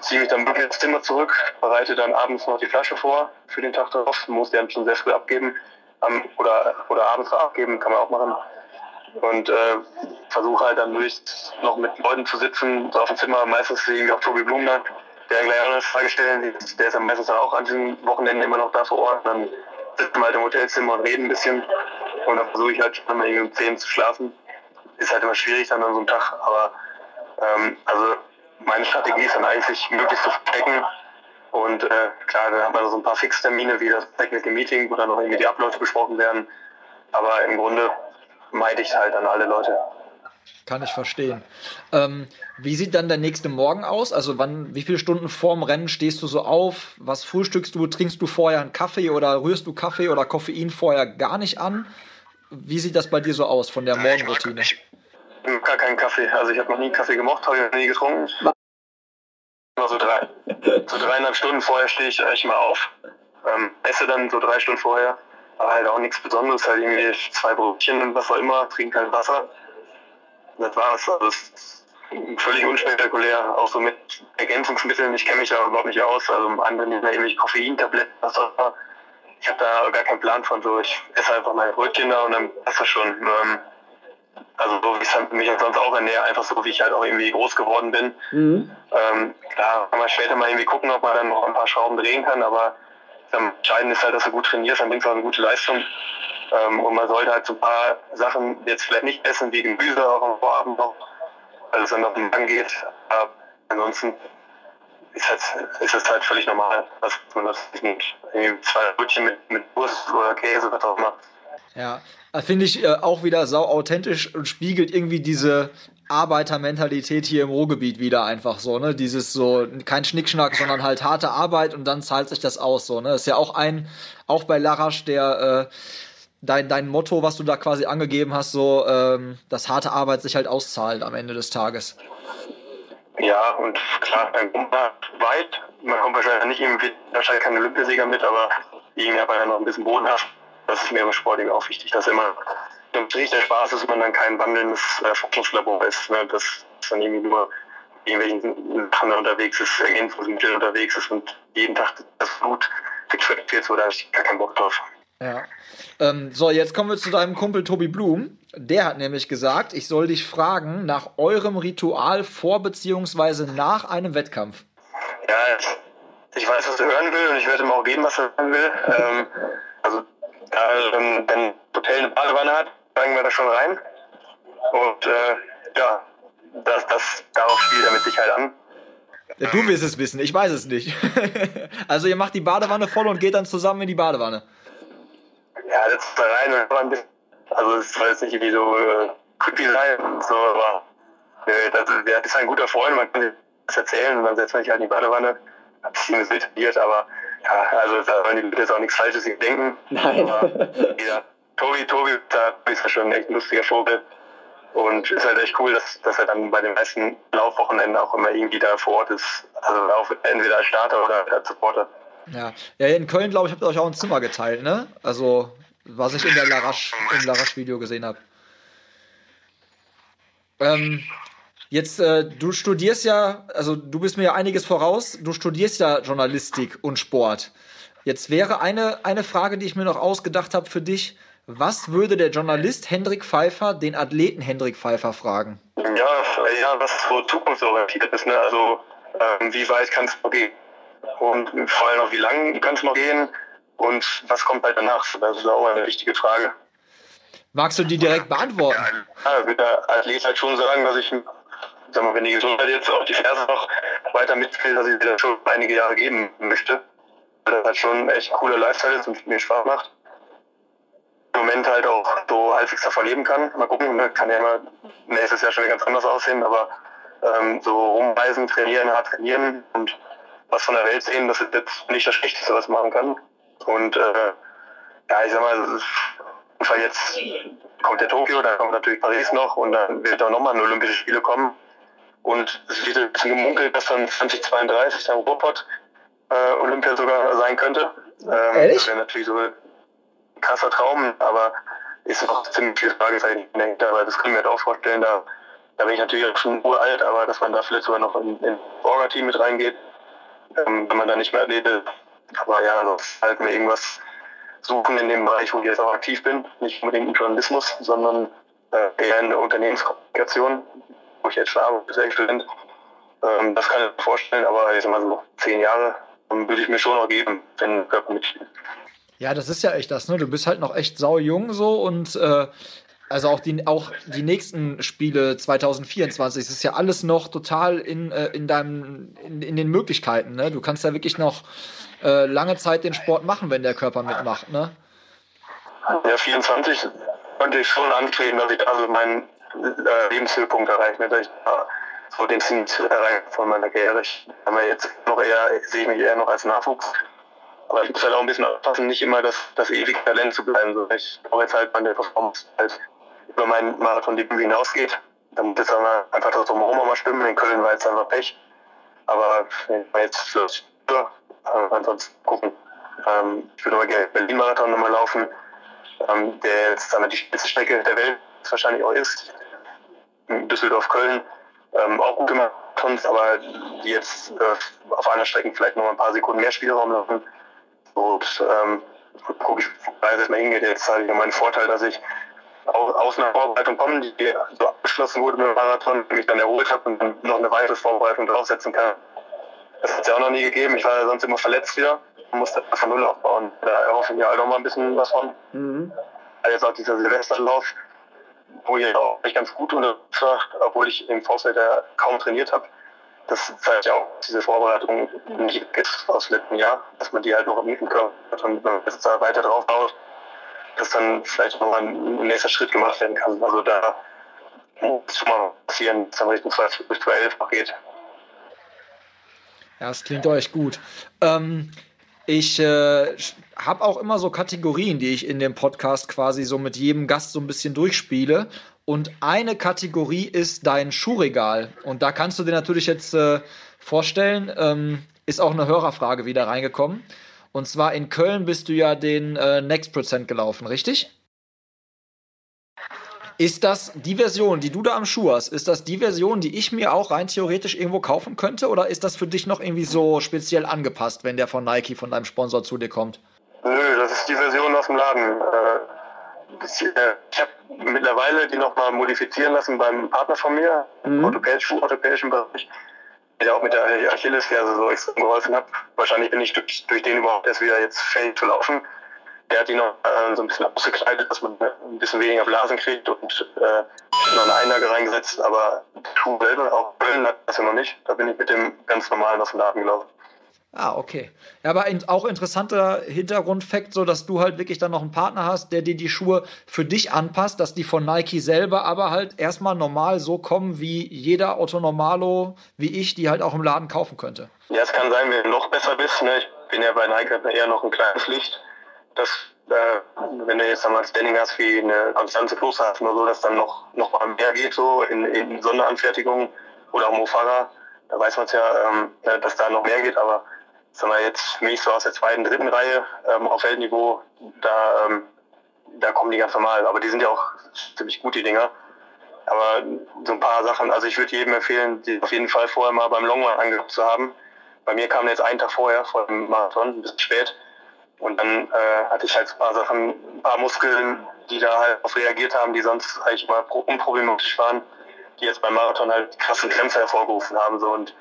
ziehe mich dann wirklich ins Zimmer zurück, bereite dann abends noch die Flasche vor für den Tag darauf. Muss die dann schon sehr früh abgeben. Um, oder, oder abends abgeben, kann man auch machen und äh, versuche halt dann möglichst noch mit Leuten zu sitzen, so auf dem Zimmer, meistens irgendwie auch Tobi Blum dann, der gleich eine Frage stellen, der ist dann meistens auch an diesen Wochenenden immer noch da vor Ort, dann sitzen wir halt im Hotelzimmer und reden ein bisschen und dann versuche ich halt schon mal irgendwie um 10 zu schlafen. Ist halt immer schwierig dann an so einem Tag, aber ähm, also meine Strategie ist dann eigentlich, möglichst zu verstecken und äh, klar, dann hat man so ein paar Fixtermine wie das Technical Meeting, wo dann noch irgendwie die Abläufe besprochen werden, aber im Grunde meide ich halt an alle Leute. Kann ich verstehen. Ähm, wie sieht dann der nächste Morgen aus? Also wann, wie viele Stunden vorm Rennen stehst du so auf? Was frühstückst du? Trinkst du vorher einen Kaffee oder rührst du Kaffee oder Koffein vorher gar nicht an? Wie sieht das bei dir so aus von der Morgenroutine? Ich, ich gar keinen Kaffee. Also ich habe noch nie Kaffee gemocht, habe ich noch nie getrunken. Immer so drei, so dreieinhalb Stunden vorher stehe ich eigentlich mal auf. Ähm, esse dann so drei Stunden vorher aber halt auch nichts Besonderes, halt irgendwie zwei Brötchen und was auch immer, trinken halt Wasser. Das war's. Also das völlig unspektakulär, auch so mit Ergänzungsmitteln. Ich kenne mich da überhaupt nicht aus. Also andere nehmen da irgendwie Koffeintabletten, was auch immer. Ich habe da gar keinen Plan von so. Ich esse einfach meine Brötchen da und dann passt das schon. Ähm, also so wie ich halt mich sonst auch ernähre, einfach so wie ich halt auch irgendwie groß geworden bin. Mhm. Ähm, klar, kann man später mal irgendwie gucken, ob man dann noch ein paar Schrauben drehen kann, aber Entscheidend ist halt, dass du gut trainierst, dann bringst du auch eine gute Leistung. Ähm, und man sollte halt so ein paar Sachen jetzt vielleicht nicht essen, wie Gemüse auch am Vorabend noch, weil es dann auf den Magen geht. Aber ansonsten ist es ist es halt völlig normal, dass man das mit zwei Brötchen mit, mit Wurst oder Käse, was auch immer. Ja, finde ich äh, auch wieder sau authentisch und spiegelt irgendwie diese Arbeitermentalität hier im Ruhrgebiet wieder einfach so, ne? Dieses so, kein Schnickschnack, sondern halt harte Arbeit und dann zahlt sich das aus, so, ne? ist ja auch ein, auch bei Larasch, der, äh, dein, dein Motto, was du da quasi angegeben hast, so, ähm, dass harte Arbeit sich halt auszahlt am Ende des Tages. Ja, und klar, dann kommt man weit. Man kommt wahrscheinlich nicht irgendwie, wahrscheinlich kein Olympiasieger mit, aber irgendwie hat man ja noch ein bisschen bodenhaft. Das ist mir im Sport auch wichtig, dass immer im Strich der Spaß ist, man dann kein wandelndes äh, Forschungslabor ist. Ne? Dass dann irgendwie nur irgendwelchen Sachen unterwegs ist, Ergänzungsmittel unterwegs ist und jeden Tag das Blut fit wird, so da habe ich gar keinen Bock drauf. Ja. Ähm, so, jetzt kommen wir zu deinem Kumpel Tobi Blum. Der hat nämlich gesagt, ich soll dich fragen nach eurem Ritual vor bzw. nach einem Wettkampf. Ja, ich weiß, was er hören will und ich werde ihm auch geben, was er hören will. ähm, also, ähm, wenn ein Hotel eine Badewanne hat, steigen wir da schon rein. Und äh, ja, das, das, darauf spielt er mit Sicherheit an. Ja, du wirst es wissen, ich weiß es nicht. [laughs] also ihr macht die Badewanne voll und geht dann zusammen in die Badewanne. Ja, das ist da rein und ein bisschen, also es soll jetzt nicht irgendwie so äh, creepy sein und so, aber äh, das, der ist ein guter Freund, man kann das erzählen und dann setzt man sich halt in die Badewanne. Ein bisschen detailliert, aber ja, also da wollen die Leute jetzt auch nichts Falsches denken. Nein. Aber, ja, Tobi, Tobi, da ist ja schon echt ein lustiger Vogel. Und ist halt echt cool, dass, dass er dann bei den meisten Laufwochenenden auch immer irgendwie da vor Ort ist. Also auch entweder als Starter oder als Supporter. Ja, ja in Köln, glaube ich, habt ihr euch auch ein Zimmer geteilt, ne? Also, was ich in der Larache, im Larache-Video gesehen habe. Ähm, jetzt, äh, du studierst ja, also du bist mir ja einiges voraus, du studierst ja Journalistik und Sport. Jetzt wäre eine, eine Frage, die ich mir noch ausgedacht habe für dich. Was würde der Journalist Hendrik Pfeiffer den Athleten Hendrik Pfeiffer fragen? Ja, ja was so zukunftsorientiert ist. Ne? Also, ähm, wie weit kannst du gehen? Und vor allem auch, wie lang kannst du noch gehen? Und was kommt halt danach? Das ist auch eine wichtige Frage. Magst du die direkt beantworten? Ja, ja wird der Athlet halt schon sagen, dass ich, sag mal, wenn die Gesundheit jetzt auf die Ferse noch weiter mitspielt, dass ich wieder schon einige Jahre geben möchte. Weil das halt schon echt cooler Lifestyle ist und mir Spaß macht. Im Moment halt auch so halbwegs davon leben kann. Mal gucken, ne? kann ja immer nächstes Jahr schon ganz anders aussehen, aber ähm, so rumreisen, trainieren, hart trainieren und was von der Welt sehen, das ist jetzt nicht das Schlechteste, was man machen kann. Und äh, ja, ich sag mal, jetzt kommt der Tokio, dann kommt natürlich Paris noch und dann wird auch nochmal ein Olympische Spiele kommen. Und es wird ein bisschen gemunkelt, dass dann 2032 dann Ruhrpott äh, Olympia sogar sein könnte. Ähm, Ehrlich? Das wäre natürlich so ein krasser Traum, aber ist noch ziemlich viel Fragezeichen dahinter, aber das können wir halt auch vorstellen. Da, da bin ich natürlich auch schon uralt, aber dass man da vielleicht sogar noch in, in Orga-Team mit reingeht, ähm, wenn man da nicht mehr Athlete. Aber ja, also halt mir irgendwas suchen in dem Bereich, wo ich jetzt auch aktiv bin. Nicht unbedingt im Journalismus, sondern äh, eher in der Unternehmenskommunikation, wo ich jetzt schon arbeite als Student. Ähm, das kann ich mir vorstellen, aber ich sag mal so zehn Jahre ähm, würde ich mir schon noch geben, wenn Körper mitspielt. Ja, das ist ja echt das, ne? Du bist halt noch echt sau jung so und äh, also auch die, auch die nächsten Spiele 2024, es ist ja alles noch total in, äh, in deinem, in, in den Möglichkeiten, ne? Du kannst ja wirklich noch äh, lange Zeit den Sport machen, wenn der Körper mitmacht, ne? Ja, 24 könnte ich schon anstreben, dass ich also meinen äh, Lebenshöhepunkt erreiche, dass ich da so den Zenit erreiche von meiner Karriere. Habe jetzt noch eher, sehe ich mich eher noch als Nachwuchs. Aber ich muss halt auch ein bisschen aufpassen, nicht immer das, das ewige Talent zu bleiben. So, ich brauche jetzt halt meine Performance halt über meinen Marathon-Debüt hinausgeht. Da muss jetzt einfach das drumherum auch mal stimmen. In Köln war jetzt einfach Pech. Aber jetzt ja, äh, ansonsten gucken. Ähm, ich würde aber gerne Berlin-Marathon nochmal laufen, ähm, der jetzt damit die schnellste Strecke der Welt wahrscheinlich auch ist. Düsseldorf-Köln ähm, auch gute Marathons, aber die jetzt äh, auf einer Strecke vielleicht noch ein paar Sekunden mehr Spielraum lassen. Und ähm, gucke ich, es erstmal hingeht. Jetzt habe ich noch meinen Vorteil, dass ich aus einer Vorbereitung komme, die so abgeschlossen wurde mit dem Marathon, mich dann erholt habe und noch eine weitere Vorbereitung draufsetzen kann. Das hat es ja auch noch nie gegeben. Ich war ja sonst immer verletzt wieder und musste von Null aufbauen. Da erhoffen wir halt auch mal ein bisschen was von. Mhm. Also jetzt auch dieser Silvesterlauf, wo ich auch ganz gut unterwegs war, obwohl ich im Vorfeld ja kaum trainiert habe. Das zeigt ja auch diese Vorbereitung nicht aus dem letzten Jahr, dass man die halt noch im Körper hat und man jetzt da weiter drauf baut, dass dann vielleicht noch ein nächster Schritt gemacht werden kann. Also da muss schon mal passieren, dass es dann Richtung 12 bis 12 noch geht. Ja, es klingt euch gut. Ähm, ich äh, habe auch immer so Kategorien, die ich in dem Podcast quasi so mit jedem Gast so ein bisschen durchspiele. Und eine Kategorie ist dein Schuhregal. Und da kannst du dir natürlich jetzt äh, vorstellen, ähm, ist auch eine Hörerfrage wieder reingekommen. Und zwar in Köln bist du ja den äh, Next Prozent gelaufen, richtig? Ist das die Version, die du da am Schuh hast, ist das die Version, die ich mir auch rein theoretisch irgendwo kaufen könnte? Oder ist das für dich noch irgendwie so speziell angepasst, wenn der von Nike, von deinem Sponsor zu dir kommt? Nö, das ist die Version aus dem Laden. Äh, ich habe mittlerweile die nochmal modifizieren lassen beim Partner von mir, mhm. orthopädischen, orthopädischen Bereich, der auch mit der Achillesferse so extrem geholfen hat. Wahrscheinlich bin ich durch, durch den überhaupt erst wieder jetzt fähig zu laufen. Der hat die noch äh, so ein bisschen ausgekleidet, dass man ein bisschen weniger Blasen kriegt und äh, noch eine Einlage reingesetzt. Aber der Schuh selber, auch Köln hat das ja noch nicht. Da bin ich mit dem ganz normalen aus dem Laden gelaufen. Ah, okay. Ja, aber auch interessanter Hintergrundfakt, so dass du halt wirklich dann noch einen Partner hast, der dir die Schuhe für dich anpasst, dass die von Nike selber aber halt erstmal normal so kommen, wie jeder Otto Normalo, wie ich, die halt auch im Laden kaufen könnte. Ja, es kann sein, wenn du noch besser bist. Ne? Ich bin ja bei Nike eher noch ein kleines Licht. Dass, äh, wenn du jetzt einmal Standing hast wie eine Konstanze hast oder so, dass dann noch, noch mal mehr geht, so in, in Sonderanfertigungen oder auch Mofara, da weiß man es ja, ähm, dass da noch mehr geht, aber sagen wir jetzt mich so aus der zweiten, dritten Reihe ähm, auf Weltniveau, da, ähm, da kommen die ganz normal. Aber die sind ja auch ziemlich gut, die Dinger. Aber so ein paar Sachen, also ich würde jedem empfehlen, die auf jeden Fall vorher mal beim Longrun angeguckt zu haben. Bei mir kam jetzt einen Tag vorher, vor dem Marathon, ein bisschen spät. Und dann äh, hatte ich halt ein paar Sachen, ein paar Muskeln, die da halt auf reagiert haben, die sonst eigentlich mal unproblematisch waren, die jetzt beim Marathon halt krasse Krämpfe hervorgerufen haben. So. Und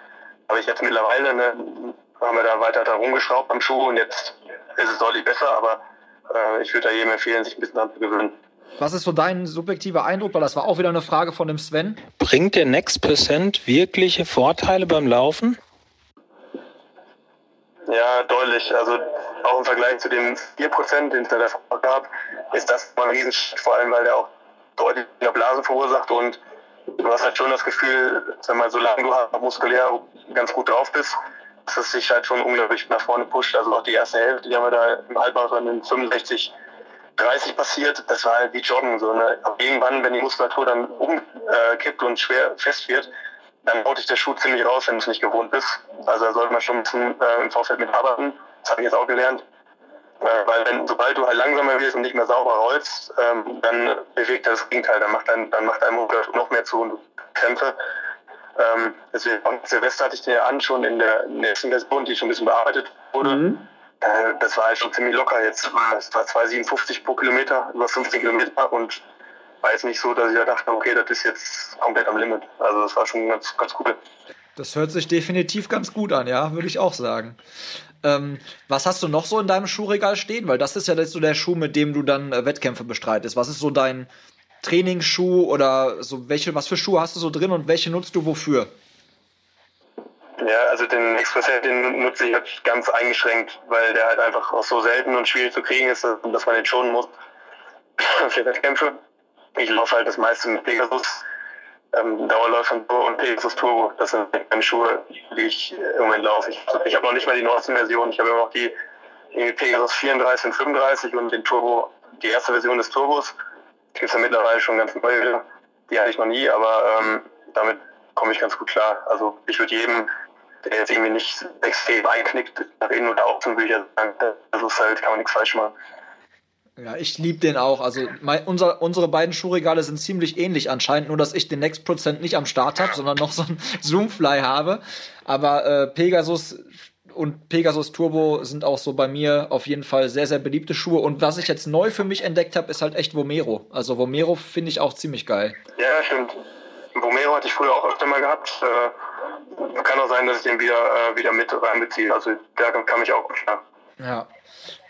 habe ich jetzt mittlerweile eine, haben wir da weiter da rumgeschraubt am Schuh und jetzt ist es deutlich besser, aber äh, ich würde da jedem empfehlen, sich ein bisschen daran zu gewöhnen. Was ist so dein subjektiver Eindruck? Weil das war auch wieder eine Frage von dem Sven. Bringt der Next Percent wirkliche Vorteile beim Laufen? Ja, deutlich. Also auch im Vergleich zu den 4%, den es da davor gab, ist das mal ein Riesenschritt, vor allem weil der auch deutlich mehr Blasen verursacht und du hast halt schon das Gefühl, sag mal, solange du muskulär ganz gut drauf bist, dass es sich halt schon unglaublich nach vorne pusht. Also auch die erste Hälfte, die haben wir da im Halbmarathon in 65, 30 passiert, das war halt wie Joggen. So, ne? Aber irgendwann, wenn die Muskulatur dann umkippt äh, und schwer fest wird, dann haut dich der Schuh ziemlich raus, wenn du es nicht gewohnt bist. Also da sollte man schon ein bisschen äh, im Vorfeld mitarbeiten. Das habe ich jetzt auch gelernt. Äh, weil wenn, sobald du halt langsamer wirst und nicht mehr sauber rollst, ähm, dann bewegt das Gegenteil. Dann macht dein, dann macht dein Muskulatur noch mehr zu und du Krämpfe. Ähm, deswegen, Silvester hatte ich den ja an, schon in der nächsten Version, die schon ein bisschen bearbeitet wurde. Mhm. Äh, das war halt schon ziemlich locker jetzt. Es war 2,57 pro Kilometer, über 15 Kilometer und war jetzt nicht so, dass ich da dachte, okay, das ist jetzt komplett am Limit. Also das war schon ganz, ganz cool. Das hört sich definitiv ganz gut an, ja, würde ich auch sagen. Ähm, was hast du noch so in deinem Schuhregal stehen? Weil das ist ja so der Schuh, mit dem du dann äh, Wettkämpfe bestreitest. Was ist so dein Trainingsschuh oder so welche, was für Schuhe hast du so drin und welche nutzt du wofür? Ja, also den Express den nutze ich halt ganz eingeschränkt, weil der halt einfach auch so selten und schwierig zu kriegen ist, dass man den schonen muss [laughs] für Wettkämpfe. Ich laufe halt das meiste mit Pegasus, ähm, Dauerläufer und Pegasus Turbo. Das sind meine Schuhe, die ich im Moment laufe. Ich, ich habe noch nicht mal die neueste Version. Ich habe immer noch die, Pegasus 34 und 35 und den Turbo, die erste Version des Turbos gibt es ja mittlerweile schon ganz neue, die hatte ich noch nie, aber ähm, damit komme ich ganz gut klar. Also ich würde jedem, der jetzt irgendwie nicht extrem einknickt, nach innen oder außen, würde ich sagen, das ist halt, kann man nichts falsch machen. Ja, ich liebe den auch. Also mein, unser, unsere beiden Schuhregale sind ziemlich ähnlich anscheinend, nur dass ich den Next Prozent nicht am Start habe, sondern noch so ein [laughs] Zoomfly habe. Aber äh, Pegasus und Pegasus Turbo sind auch so bei mir auf jeden Fall sehr, sehr beliebte Schuhe. Und was ich jetzt neu für mich entdeckt habe, ist halt echt Vomero. Also Vomero finde ich auch ziemlich geil. Ja, stimmt. Vomero hatte ich früher auch öfter mal gehabt. Äh, kann auch sein, dass ich den wieder, äh, wieder mit reinbeziehe. Also der kann mich auch gut. Ja.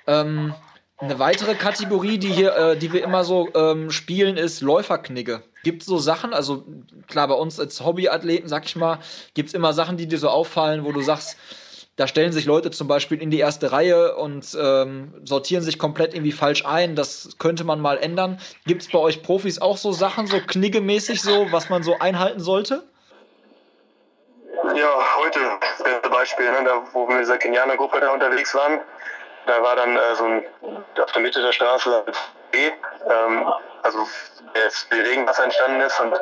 Ähm, eine weitere Kategorie, die hier, äh, die wir immer so ähm, spielen, ist Läuferknigge. Gibt es so Sachen, also klar, bei uns als Hobbyathleten, sag ich mal, gibt es immer Sachen, die dir so auffallen, wo du sagst, da stellen sich Leute zum Beispiel in die erste Reihe und ähm, sortieren sich komplett irgendwie falsch ein. Das könnte man mal ändern. Gibt es bei euch Profis auch so Sachen, so kniggemäßig so, was man so einhalten sollte? Ja, heute das beste Beispiel, ne, da, wo wir mit dieser Kenianer-Gruppe da unterwegs waren. Da war dann äh, so ein, auf der Mitte der Straße B, ähm, also viel Regenwasser entstanden ist und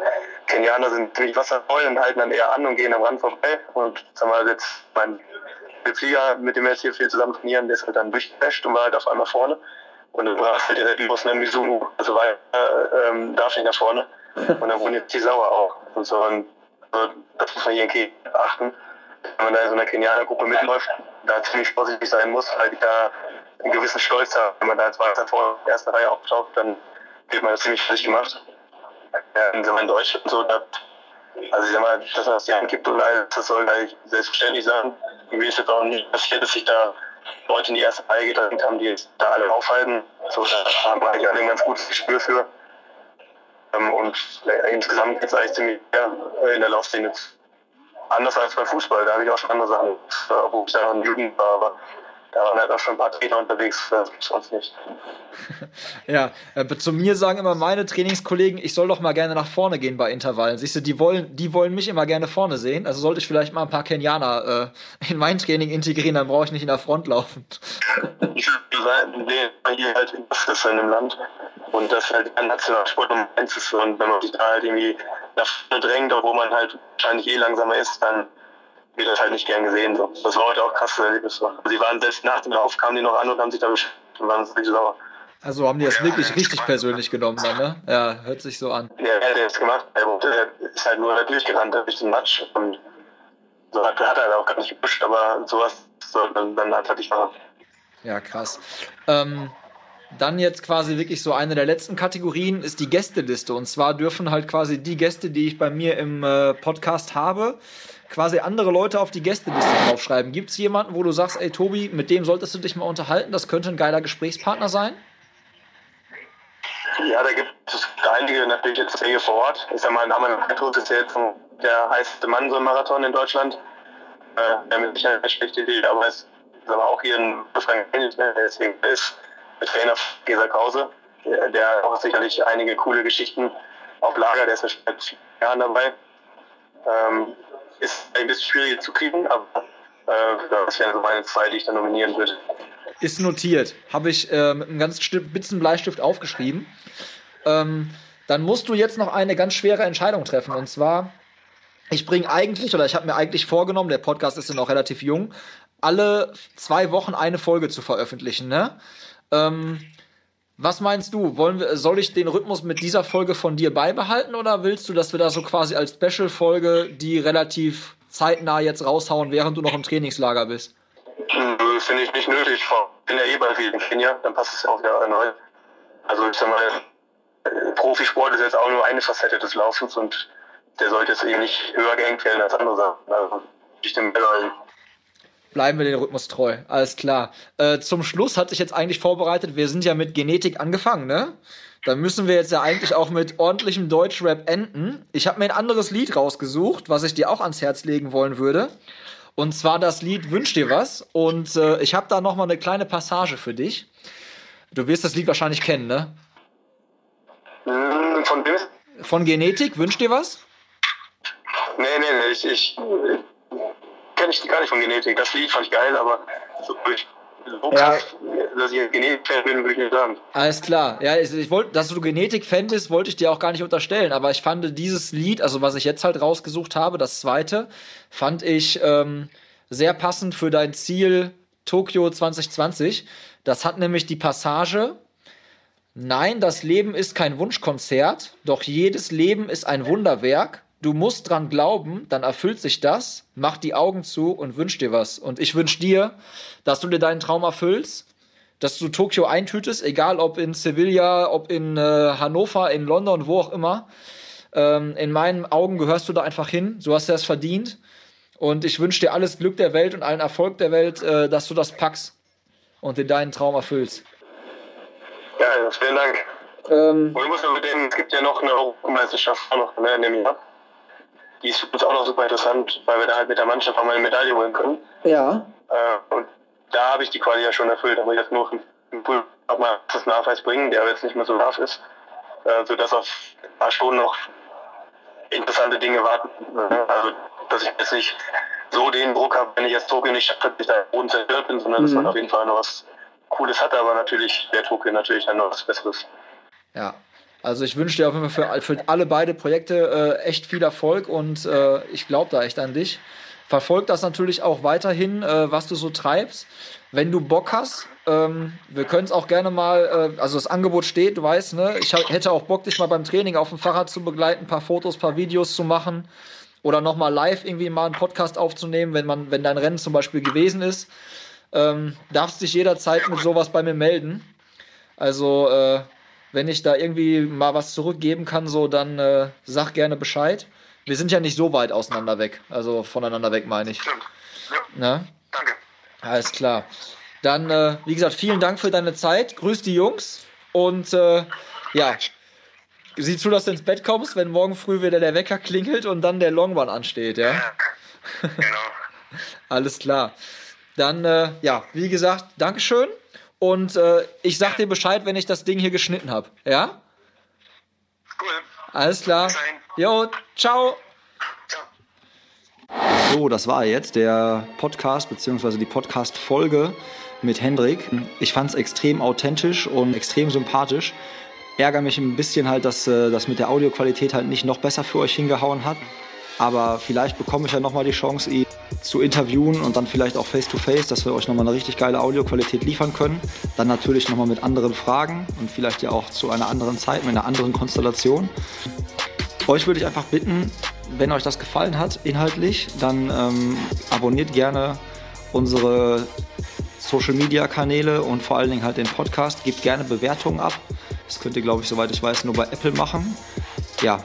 Kenianer sind ziemlich wasservoll und halten dann eher an und gehen am Rand vorbei. Und sagen wir jetzt mein der Flieger, mit dem wir jetzt hier viel zusammen trainieren, der ist halt dann durchgecrasht und war halt auf einmal vorne. Und dann war halt der Bosner Mizuno, also war äh, ähm, darf nicht nach vorne. Und dann wurden jetzt die Sauer auch. Und so, und, also, das muss man hier in Kiel achten. Wenn man da in so einer Kenianer-Gruppe mitläuft, da ziemlich vorsichtig sein muss, weil die da einen gewissen Stolz haben. Wenn man da als Weißer vor der ersten Reihe auftaucht, dann wird man das ziemlich fertig gemacht. Ja, in Deutschland so, da, also ich sag mal, dass man das die Hand gibt und alles, das soll gleich selbstverständlich sein. Mir ist jetzt auch nicht passiert, dass sich da Leute in die erste Reihe gedrängt haben, die jetzt da alle aufhalten. So, da haben wir eigentlich ein ganz gutes Gespür für. Ähm, und äh, insgesamt geht es eigentlich ziemlich ja, in der Laufszene anders als beim Fußball. Da habe ich auch schon andere Sachen, wo ich da noch in Jugend war. Aber da waren halt auch schon ein paar Trainer unterwegs, sonst nicht. [laughs] ja, äh, zu mir sagen immer meine Trainingskollegen, ich soll doch mal gerne nach vorne gehen bei Intervallen. Siehst du, die wollen, die wollen mich immer gerne vorne sehen. Also sollte ich vielleicht mal ein paar Kenianer äh, in mein Training integrieren, dann brauche ich nicht in der Front laufen. [laughs] ich lebe hier halt in dem Land und das halt ein Nationalsport ist. Und wenn man sich da halt irgendwie nach vorne drängt, obwohl man halt wahrscheinlich eh langsamer ist, dann wird das halt nicht gern gesehen. So. Das war heute auch krass. Sie waren selbst nach dem Lauf, kamen die noch an und haben sich da beschwert und waren richtig sauer. Also haben die das wirklich richtig persönlich genommen dann, ne? Ja, hört sich so an. Ja, er hat das gemacht. Er ist halt nur durchgerannt durch den Matsch und so hat, hat er auch gar nicht gepusht, aber sowas so, dann, dann hat er dich machen. Ja, krass. Ähm, dann jetzt quasi wirklich so eine der letzten Kategorien ist die Gästeliste. Und zwar dürfen halt quasi die Gäste, die ich bei mir im äh, Podcast habe, quasi andere Leute auf die Gästeliste draufschreiben. Gibt es jemanden, wo du sagst, ey Tobi, mit dem solltest du dich mal unterhalten, das könnte ein geiler Gesprächspartner sein? Ja, da gibt es einige natürlich jetzt Wege vor Ort. Ich sag mal, Namen Petrus ist jetzt der heißeste Mann so im Marathon in Deutschland. Äh, der mit Sicherheit eine schlechte Idee, aber es ist aber auch hier ein Frank ne, deswegen ist Trainer Gesa Krause, der, der auch sicherlich einige coole Geschichten auf Lager, der ist ja schon seit Jahren dabei. Ähm, ist ein bisschen schwierig zu kriegen, aber äh, das wären so meine zwei, die ich dann nominieren würde. Ist notiert. Habe ich äh, mit einem ganz spitzen Bleistift aufgeschrieben. Ähm, dann musst du jetzt noch eine ganz schwere Entscheidung treffen. Und zwar, ich bringe eigentlich, oder ich habe mir eigentlich vorgenommen, der Podcast ist ja noch relativ jung, alle zwei Wochen eine Folge zu veröffentlichen. Ne? Ähm, was meinst du? Wollen wir, soll ich den Rhythmus mit dieser Folge von dir beibehalten oder willst du, dass wir da so quasi als Special-Folge die relativ zeitnah jetzt raushauen, während du noch im Trainingslager bist? Nö, finde ich nicht nötig. Ich bin ja eh in Kenia, dann passt es ja auch wieder erneut. Also ich sag mal, Profisport ist jetzt auch nur eine Facette des Laufens und der sollte jetzt eben nicht höher gehängt werden als andere Sachen. Also ich den Ball bleiben wir den Rhythmus treu. Alles klar. Äh, zum Schluss hatte ich jetzt eigentlich vorbereitet, wir sind ja mit Genetik angefangen, ne? Dann müssen wir jetzt ja eigentlich auch mit ordentlichem Deutschrap enden. Ich habe mir ein anderes Lied rausgesucht, was ich dir auch ans Herz legen wollen würde. Und zwar das Lied Wünsch dir was. Und äh, ich habe da noch mal eine kleine Passage für dich. Du wirst das Lied wahrscheinlich kennen, ne? Hm, von wem? Von Genetik. Wünsch dir was? Nee, nee, nee. Ich, ich kenne ich gar nicht von Genetik. Das Lied fand ich geil, aber so, ich, so krass, dass ich Genetik-Fan bin, würde ich nicht sagen. Alles klar. Ja, ich, ich wollte, dass du Genetik-Fan bist, wollte ich dir auch gar nicht unterstellen. Aber ich fand dieses Lied, also was ich jetzt halt rausgesucht habe, das zweite, fand ich ähm, sehr passend für dein Ziel Tokio 2020. Das hat nämlich die Passage. Nein, das Leben ist kein Wunschkonzert, doch jedes Leben ist ein Wunderwerk. Du musst dran glauben, dann erfüllt sich das. Mach die Augen zu und wünsch dir was. Und ich wünsch dir, dass du dir deinen Traum erfüllst, dass du Tokio eintütest, egal ob in Sevilla, ob in äh, Hannover, in London, wo auch immer. Ähm, in meinen Augen gehörst du da einfach hin. So hast du es verdient. Und ich wünsche dir alles Glück der Welt und allen Erfolg der Welt, äh, dass du das packst und dir deinen Traum erfüllst. Ja, vielen Dank. Ähm, und ich muss mit denen, es gibt ja noch eine Europameisterschaft noch ne, in dem Jahr die ist für uns auch noch super interessant, weil wir da halt mit der Mannschaft auch mal eine Medaille holen können. Ja. Äh, und da habe ich die Quali ja schon erfüllt, aber jetzt nur im Pool auch mal das Nachweis bringen, der jetzt nicht mehr so scharf ist, äh, sodass auf da schon noch interessante Dinge warten. Also, dass ich jetzt nicht so den Druck habe, wenn ich jetzt Tokio nicht schaffe, dass ich da oben zerstört bin, sondern mhm. dass man auf jeden Fall noch was Cooles hat, aber natürlich der Tokio natürlich dann noch was Besseres. Ja, also ich wünsche dir auf jeden Fall für, für alle beide Projekte äh, echt viel Erfolg und äh, ich glaube da echt an dich. Verfolg das natürlich auch weiterhin, äh, was du so treibst. Wenn du Bock hast, ähm, wir können es auch gerne mal, äh, also das Angebot steht, du weißt, ne? Ich hätte auch Bock, dich mal beim Training auf dem Fahrrad zu begleiten, ein paar Fotos, ein paar Videos zu machen oder nochmal live irgendwie mal einen Podcast aufzunehmen, wenn man, wenn dein Rennen zum Beispiel gewesen ist. Ähm, darfst dich jederzeit mit sowas bei mir melden. Also äh, wenn ich da irgendwie mal was zurückgeben kann, so, dann äh, sag gerne Bescheid. Wir sind ja nicht so weit auseinander weg. Also voneinander weg, meine ich. Stimmt. Ja, Na? danke. Alles klar. Dann, äh, wie gesagt, vielen Dank für deine Zeit. Grüß die Jungs. Und äh, ja, sieh zu, dass du ins Bett kommst, wenn morgen früh wieder der Wecker klingelt und dann der Long One ansteht, ja? Ja, genau. [laughs] Alles klar. Dann, äh, ja, wie gesagt, Dankeschön. Und äh, ich sag dir Bescheid, wenn ich das Ding hier geschnitten habe. Ja? Cool. Alles klar. Jo, ciao. Ciao. So, das war jetzt der Podcast bzw. die Podcast-Folge mit Hendrik. Ich fand es extrem authentisch und extrem sympathisch. Ärgere mich ein bisschen halt, dass äh, das mit der Audioqualität halt nicht noch besser für euch hingehauen hat. Aber vielleicht bekomme ich ja nochmal die Chance, ihn zu interviewen und dann vielleicht auch face-to-face, dass wir euch nochmal eine richtig geile Audioqualität liefern können. Dann natürlich nochmal mit anderen Fragen und vielleicht ja auch zu einer anderen Zeit, mit einer anderen Konstellation. Euch würde ich einfach bitten, wenn euch das gefallen hat, inhaltlich, dann ähm, abonniert gerne unsere Social Media Kanäle und vor allen Dingen halt den Podcast. Gebt gerne Bewertungen ab. Das könnt ihr, glaube ich, soweit ich weiß, nur bei Apple machen. Ja,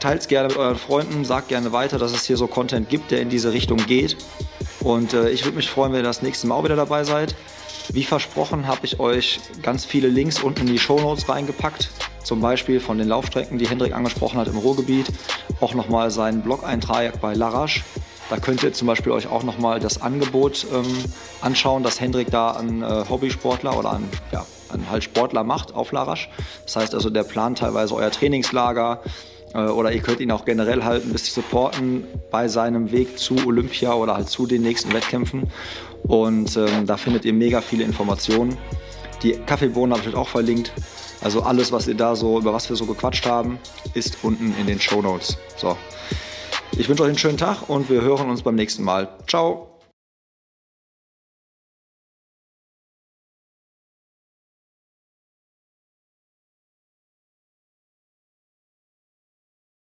teilt es gerne mit euren Freunden, sagt gerne weiter, dass es hier so Content gibt, der in diese Richtung geht. Und äh, ich würde mich freuen, wenn ihr das nächste Mal auch wieder dabei seid. Wie versprochen habe ich euch ganz viele Links unten in die Shownotes reingepackt. Zum Beispiel von den Laufstrecken, die Hendrik angesprochen hat im Ruhrgebiet. Auch nochmal seinen Blog-Eintrag bei Larasch. Da könnt ihr zum Beispiel euch auch nochmal das Angebot ähm, anschauen, das Hendrik da an äh, Hobbysportler oder an, ja, an halt Sportler macht auf Larasch. Das heißt also, der plant teilweise euer Trainingslager oder ihr könnt ihn auch generell halt ein bisschen supporten bei seinem Weg zu Olympia oder halt zu den nächsten Wettkämpfen. Und ähm, da findet ihr mega viele Informationen. Die Kaffeebohnen habe ich euch auch verlinkt. Also alles, was ihr da so, über was wir so gequatscht haben, ist unten in den Show Notes. So. Ich wünsche euch einen schönen Tag und wir hören uns beim nächsten Mal. Ciao!